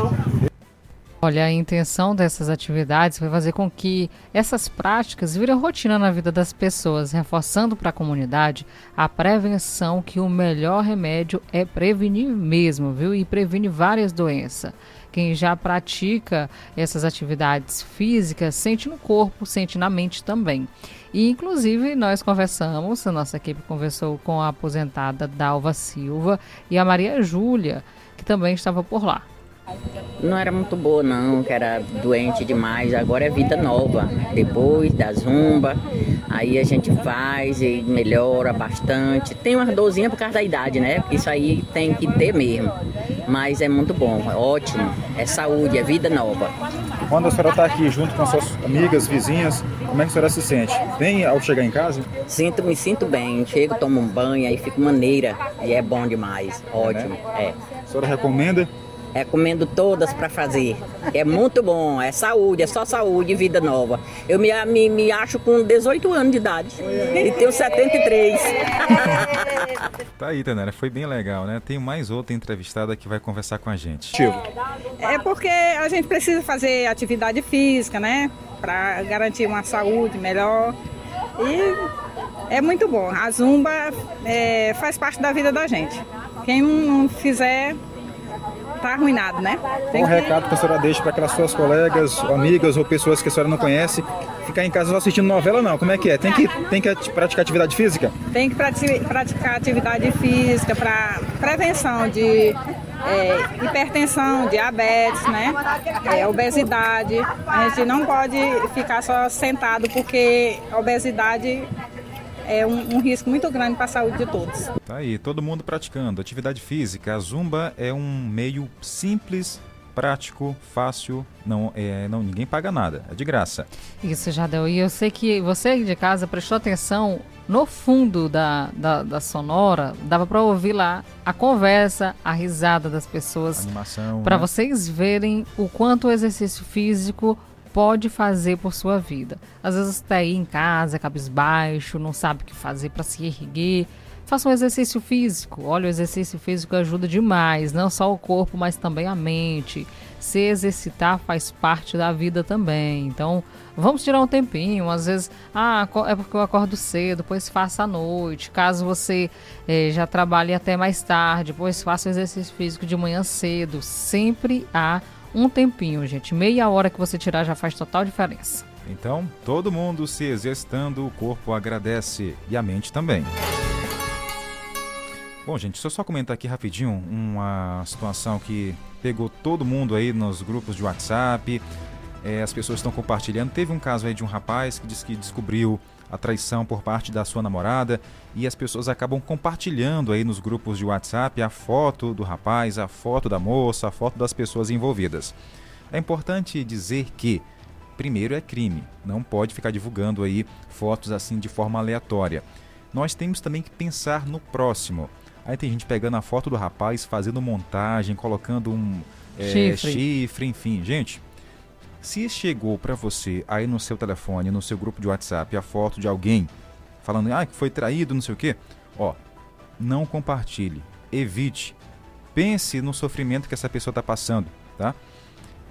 Olha, a intenção dessas atividades foi fazer com que essas práticas virem rotina na vida das pessoas, reforçando para a comunidade a prevenção que o melhor remédio é prevenir mesmo, viu? E previne várias doenças. Quem já pratica essas atividades físicas sente no corpo, sente na mente também. E, inclusive, nós conversamos, a nossa equipe conversou com a aposentada Dalva Silva e a Maria Júlia, que também estava por lá. Não era muito boa não, que era doente demais. Agora é vida nova. Depois da zumba, aí a gente faz e melhora bastante. Tem uma dorzinha por causa da idade, né? Isso aí tem que ter mesmo. Mas é muito bom, é ótimo. É saúde, é vida nova. Quando a senhora está aqui junto com suas amigas, vizinhas, como é que a senhora se sente? Bem ao chegar em casa? Sinto, me sinto bem. Chego, tomo um banho, aí fico maneira. E é bom demais. Ótimo. É. A senhora recomenda? É comendo todas para fazer. É muito bom, é saúde, é só saúde e vida nova. Eu me, me, me acho com 18 anos de idade e tenho 73. [LAUGHS] tá aí, Tenera, foi bem legal, né? Tem mais outra entrevistada que vai conversar com a gente. É porque a gente precisa fazer atividade física, né? Para garantir uma saúde melhor. E é muito bom. A zumba é, faz parte da vida da gente. Quem não fizer tá arruinado, né? Tem um que... recado que a senhora deixa para aquelas suas colegas, amigas ou pessoas que a senhora não conhece, ficar em casa só assistindo novela não, como é que é? Tem que, tem que praticar atividade física? Tem que praticar atividade física para prevenção de é, hipertensão, diabetes, né? É, obesidade. A gente não pode ficar só sentado porque a obesidade é um, um, risco muito grande para a saúde de todos. Tá aí, todo mundo praticando atividade física. A zumba é um meio simples, prático, fácil, não é, não ninguém paga nada, é de graça. Isso, Jadel. E eu sei que você de casa prestou atenção no fundo da, da, da sonora, dava para ouvir lá a conversa, a risada das pessoas. Animação. Para né? vocês verem o quanto o exercício físico pode fazer por sua vida. Às vezes está aí em casa, cabisbaixo, não sabe o que fazer para se erguer. Faça um exercício físico. Olha, o exercício físico ajuda demais, não só o corpo, mas também a mente. Se exercitar faz parte da vida também. Então, vamos tirar um tempinho. Às vezes, ah, é porque eu acordo cedo, pois faça à noite. Caso você eh, já trabalhe até mais tarde, pois faça o exercício físico de manhã cedo. Sempre há um tempinho, gente. Meia hora que você tirar já faz total diferença. Então, todo mundo se exercitando, o corpo agradece e a mente também. Bom, gente, deixa eu só comentar aqui rapidinho uma situação que pegou todo mundo aí nos grupos de WhatsApp. É, as pessoas estão compartilhando. Teve um caso aí de um rapaz que disse que descobriu a traição por parte da sua namorada e as pessoas acabam compartilhando aí nos grupos de WhatsApp a foto do rapaz, a foto da moça, a foto das pessoas envolvidas. É importante dizer que primeiro é crime, não pode ficar divulgando aí fotos assim de forma aleatória. Nós temos também que pensar no próximo. Aí tem gente pegando a foto do rapaz, fazendo montagem, colocando um é, chifre. chifre, enfim. Gente, se chegou para você aí no seu telefone, no seu grupo de WhatsApp, a foto de alguém falando ah, que foi traído, não sei o quê, ó, não compartilhe, evite, pense no sofrimento que essa pessoa está passando, tá?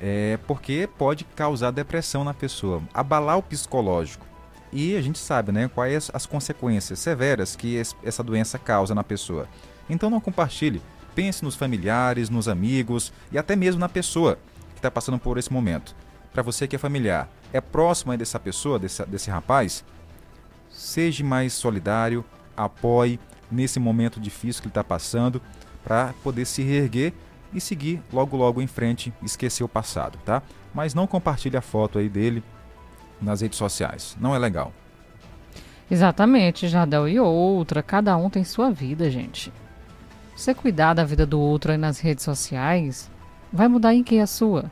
É porque pode causar depressão na pessoa, abalar o psicológico. E a gente sabe, né, quais as consequências severas que essa doença causa na pessoa. Então não compartilhe, pense nos familiares, nos amigos e até mesmo na pessoa que está passando por esse momento para você que é familiar, é próximo dessa pessoa, desse, desse rapaz, seja mais solidário, apoie nesse momento difícil que ele está passando, para poder se reerguer e seguir logo logo em frente, esquecer o passado, tá? Mas não compartilhe a foto aí dele nas redes sociais, não é legal. Exatamente, Jardel. E outra, cada um tem sua vida, gente. Você cuidar da vida do outro aí nas redes sociais, vai mudar em que a sua?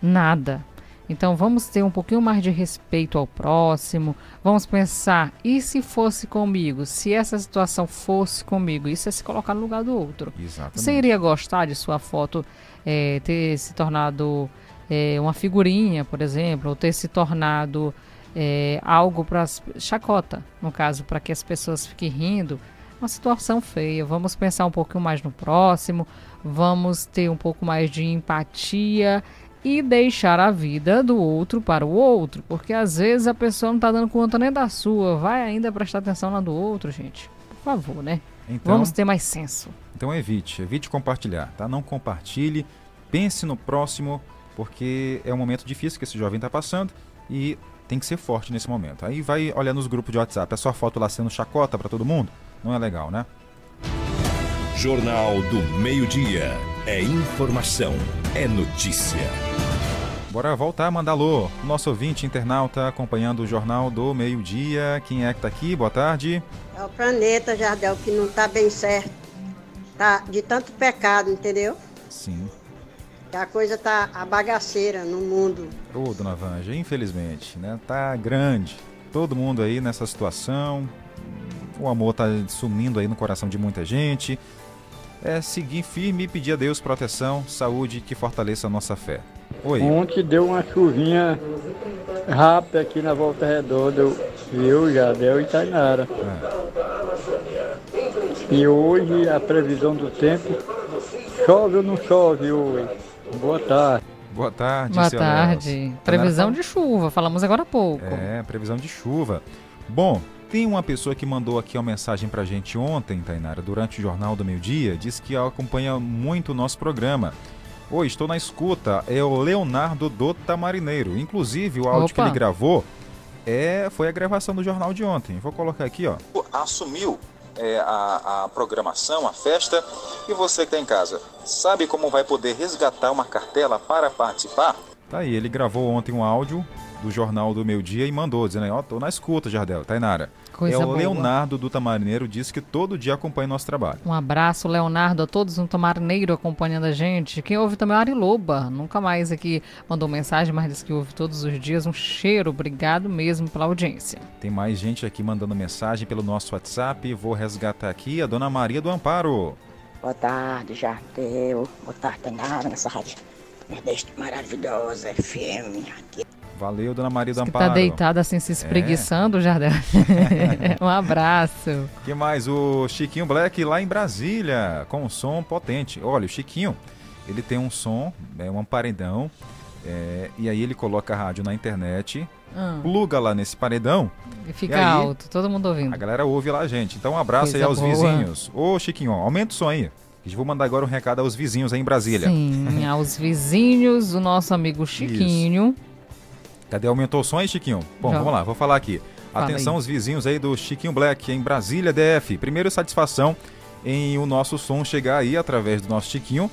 Nada. Então vamos ter um pouquinho mais de respeito ao próximo. Vamos pensar, e se fosse comigo? Se essa situação fosse comigo? Isso é se colocar no lugar do outro. Exatamente. Você iria gostar de sua foto é, ter se tornado é, uma figurinha, por exemplo, ou ter se tornado é, algo para chacota, no caso, para que as pessoas fiquem rindo? Uma situação feia. Vamos pensar um pouquinho mais no próximo. Vamos ter um pouco mais de empatia e deixar a vida do outro para o outro, porque às vezes a pessoa não está dando conta nem da sua, vai ainda prestar atenção na do outro, gente. Por favor, né? Então, Vamos ter mais senso. Então evite, evite compartilhar, tá? Não compartilhe, pense no próximo, porque é um momento difícil que esse jovem está passando e tem que ser forte nesse momento. Aí vai olhar nos grupos de WhatsApp, a sua foto lá sendo chacota para todo mundo, não é legal, né? Jornal do Meio-Dia. É informação, é notícia. Bora voltar a mandar alô. Nosso ouvinte internauta acompanhando o Jornal do Meio-Dia. Quem é que tá aqui? Boa tarde. É o planeta, Jardel, que não tá bem certo. Tá de tanto pecado, entendeu? Sim. A coisa tá a bagaceira no mundo. Ô, dona Vanja, infelizmente, né? Tá grande. Todo mundo aí nessa situação. O amor tá sumindo aí no coração de muita gente. É seguir firme e pedir a Deus proteção, saúde que fortaleça a nossa fé. Oi. Ontem deu uma chuvinha rápida aqui na Volta Redonda, eu, Jadel e Tainara. É. E hoje a previsão do tempo, chove ou não chove hoje? Boa tarde. Boa tarde, Boa tarde. Previsão de chuva, falamos agora há pouco. É, previsão de chuva. Bom, tem uma pessoa que mandou aqui uma mensagem pra gente ontem, Tainara, durante o Jornal do Meio Dia, diz que acompanha muito o nosso programa. Oi, estou na escuta. É o Leonardo do Tamarineiro. Inclusive, o áudio Opa. que ele gravou é, foi a gravação do jornal de ontem. Vou colocar aqui, ó. Assumiu é, a, a, programação, a festa. E você que está em casa, sabe como vai poder resgatar uma cartela para participar? Tá aí, ele gravou ontem um áudio do Jornal do Meio Dia e mandou, dizendo ó, oh, tô na escuta, Jardel, Tainara. Coisa é o boa. Leonardo do Tamarineiro, disse que todo dia acompanha o nosso trabalho. Um abraço, Leonardo, a todos no Tamarineiro acompanhando a gente. Quem ouve também é o Ari Loba, nunca mais aqui mandou mensagem, mas disse que ouve todos os dias. Um cheiro, obrigado mesmo pela audiência. Tem mais gente aqui mandando mensagem pelo nosso WhatsApp, vou resgatar aqui a Dona Maria do Amparo. Boa tarde, Jardel. Boa tarde, Tainara, nessa rádio Nordeste maravilhosa, FM. Aqui. Valeu, dona Maria do Amparo. Que tá deitada assim, se espreguiçando, é. [LAUGHS] Jardel. [LAUGHS] um abraço. que mais? O Chiquinho Black lá em Brasília, com um som potente. Olha, o Chiquinho, ele tem um som, é um paredão, é, e aí ele coloca a rádio na internet, hum. pluga lá nesse paredão. E fica e aí, alto, todo mundo ouvindo. A galera ouve lá a gente. Então um abraço Coisa aí aos boa. vizinhos. Ô, Chiquinho, aumenta o som aí. Vou mandar agora um recado aos vizinhos aí em Brasília. Sim, aos vizinhos, o nosso amigo Chiquinho. Isso. Cadê? Aumentou o som aí, Chiquinho? Bom, Já. vamos lá, vou falar aqui. Fala Atenção aí. os vizinhos aí do Chiquinho Black, em Brasília, DF. Primeiro, satisfação em o nosso som chegar aí através do nosso Chiquinho.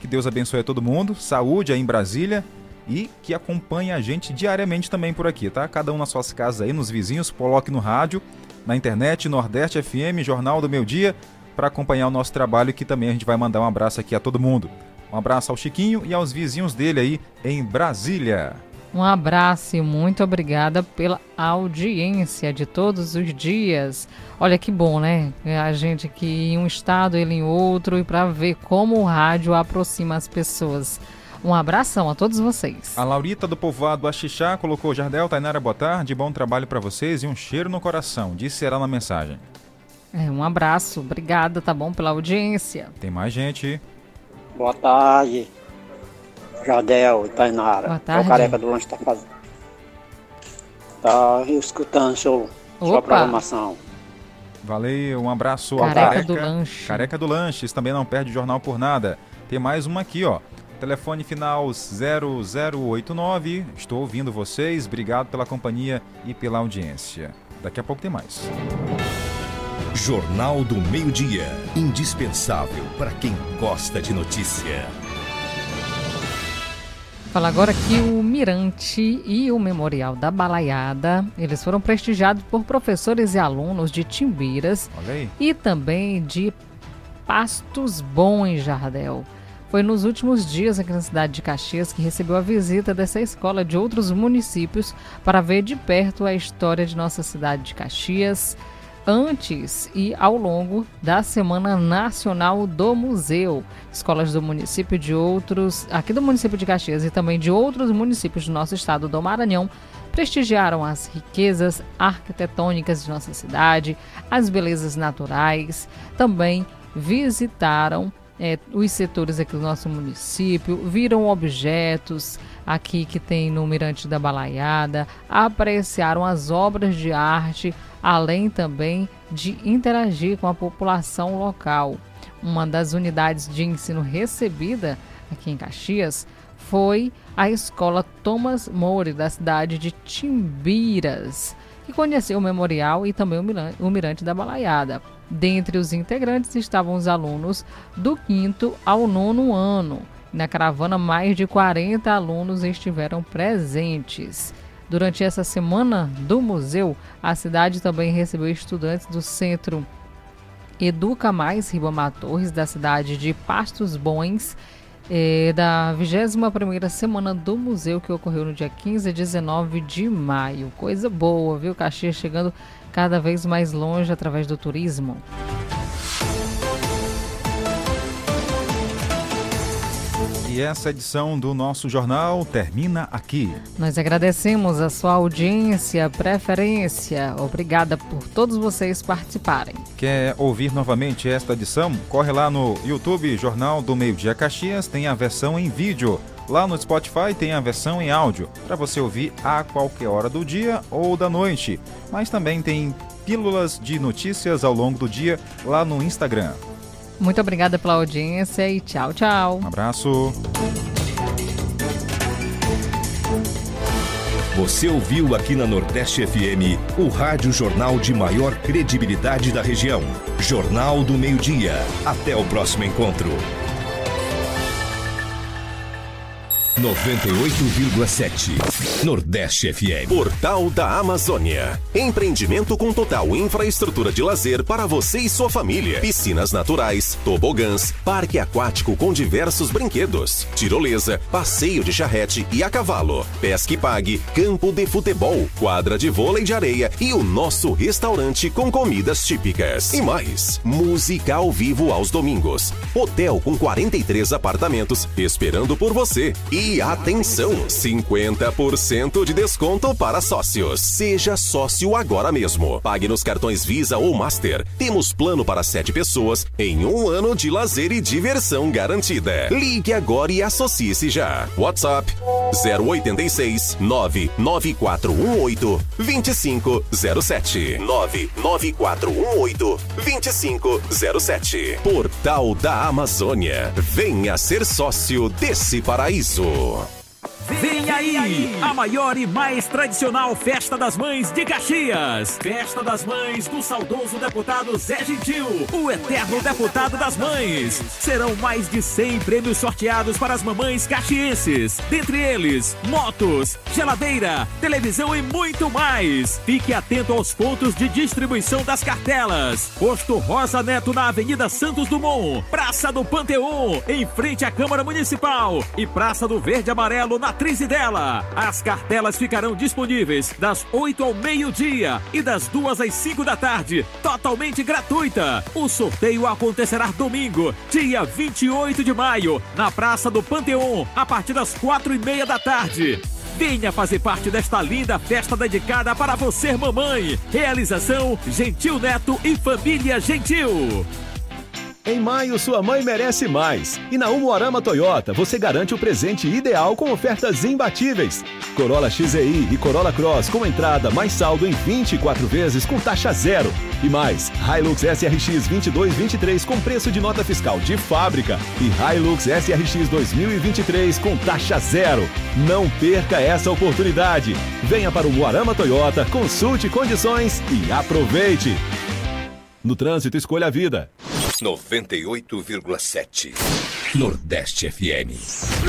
Que Deus abençoe a todo mundo. Saúde aí em Brasília e que acompanhe a gente diariamente também por aqui, tá? Cada um nas suas casas aí, nos vizinhos, coloque no rádio, na internet, Nordeste FM, Jornal do Meu Dia, para acompanhar o nosso trabalho que também a gente vai mandar um abraço aqui a todo mundo. Um abraço ao Chiquinho e aos vizinhos dele aí em Brasília. Um abraço e muito obrigada pela audiência de todos os dias. Olha que bom, né? A gente aqui em um estado, ele em outro, e para ver como o rádio aproxima as pessoas. Um abração a todos vocês. A Laurita do Povoado Axixá colocou Jardel, Tainara, boa tarde, bom trabalho para vocês e um cheiro no coração, disse ela na mensagem. É, um abraço, obrigada, tá bom, pela audiência. Tem mais gente. Boa tarde. Jadel, Tainara. Boa tarde. É o careca do lanche tá fazendo. Tá escutando seu, sua programação. Valeu, um abraço careca ao Careca do Lanche. Careca do Lanches, também não perde o jornal por nada. Tem mais uma aqui, ó. Telefone final 0089. Estou ouvindo vocês. Obrigado pela companhia e pela audiência. Daqui a pouco tem mais. Jornal do Meio-Dia. Indispensável para quem gosta de notícia. Fala agora que o Mirante e o Memorial da Balaiada, eles foram prestigiados por professores e alunos de Timbiras e também de Pastos Bom em Jardel. Foi nos últimos dias aqui na cidade de Caxias que recebeu a visita dessa escola de outros municípios para ver de perto a história de nossa cidade de Caxias, antes e ao longo da Semana Nacional do Museu. Escolas do município de outros, aqui do município de Caxias e também de outros municípios do nosso estado do Maranhão, prestigiaram as riquezas arquitetônicas de nossa cidade, as belezas naturais, também visitaram é, os setores aqui do nosso município, viram objetos aqui que tem no Mirante da Balaiada, apreciaram as obras de arte, além também de interagir com a população local. Uma das unidades de ensino recebida aqui em Caxias foi a escola Thomas More, da cidade de Timbiras, que conheceu o memorial e também o Mirante da Balaiada. Dentre os integrantes estavam os alunos do quinto ao nono ano. Na caravana, mais de 40 alunos estiveram presentes. Durante essa semana do museu, a cidade também recebeu estudantes do Centro Educa Mais Ribamar Torres, da cidade de Pastos Bons, eh, da 21ª Semana do Museu, que ocorreu no dia 15 e 19 de maio. Coisa boa, viu? Caxias chegando cada vez mais longe através do turismo. E essa edição do nosso jornal termina aqui. Nós agradecemos a sua audiência, preferência. Obrigada por todos vocês participarem. Quer ouvir novamente esta edição? Corre lá no YouTube Jornal do Meio Dia Caxias, tem a versão em vídeo. Lá no Spotify tem a versão em áudio, para você ouvir a qualquer hora do dia ou da noite. Mas também tem pílulas de notícias ao longo do dia lá no Instagram. Muito obrigada pela audiência e tchau, tchau. Um abraço. Você ouviu aqui na Nordeste FM o rádio jornal de maior credibilidade da região. Jornal do Meio-Dia. Até o próximo encontro. 98,7 Nordeste FM. Portal da Amazônia. Empreendimento com total infraestrutura de lazer para você e sua família. Piscinas naturais, tobogãs, parque aquático com diversos brinquedos, tirolesa, passeio de charrete e a cavalo, pesque pague, campo de futebol, quadra de vôlei de areia e o nosso restaurante com comidas típicas. E mais, música ao vivo aos domingos. Hotel com 43 apartamentos esperando por você. E e atenção, 50% de desconto para sócios. Seja sócio agora mesmo. Pague nos cartões Visa ou Master. Temos plano para sete pessoas em um ano de lazer e diversão garantida. Ligue agora e associe-se já. WhatsApp 086 99418 2507 99418 2507 Portal da Amazônia. Venha ser sócio desse paraíso. Neto. Vem aí, a maior e mais tradicional Festa das Mães de Caxias. Festa das Mães do saudoso deputado Zé Gentil, o eterno deputado das mães. Serão mais de 100 prêmios sorteados para as mamães caxienses. Dentre eles, motos, geladeira, televisão e muito mais. Fique atento aos pontos de distribuição das cartelas. Posto Rosa Neto na Avenida Santos Dumont, Praça do Panteão, em frente à Câmara Municipal e Praça do Verde Amarelo na matriz dela. As cartelas ficarão disponíveis das 8 ao meio-dia e das 2 às 5 da tarde, totalmente gratuita. O sorteio acontecerá domingo, dia 28 de maio, na Praça do Panteão, a partir das 4 e meia da tarde. Venha fazer parte desta linda festa dedicada para você, mamãe. Realização Gentil Neto e Família Gentil. Em maio, sua mãe merece mais. E na Umuarama Toyota, você garante o presente ideal com ofertas imbatíveis. Corolla XEI e Corolla Cross com entrada mais saldo em 24 vezes com taxa zero. E mais, Hilux SRX 2223 com preço de nota fiscal de fábrica. E Hilux SRX 2023 com taxa zero. Não perca essa oportunidade. Venha para o Umuarama Toyota, consulte condições e aproveite. No trânsito, escolha a vida. 98,7 Nordeste FM.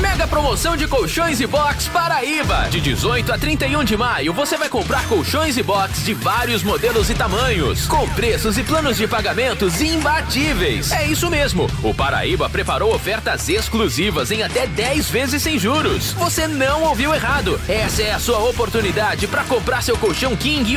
Mega promoção de colchões e box Paraíba. De 18 a 31 de maio, você vai comprar colchões e box de vários modelos e tamanhos, com preços e planos de pagamentos imbatíveis. É isso mesmo. O Paraíba preparou ofertas exclusivas em até 10 vezes sem juros. Você não ouviu errado. Essa é a sua oportunidade para comprar seu colchão King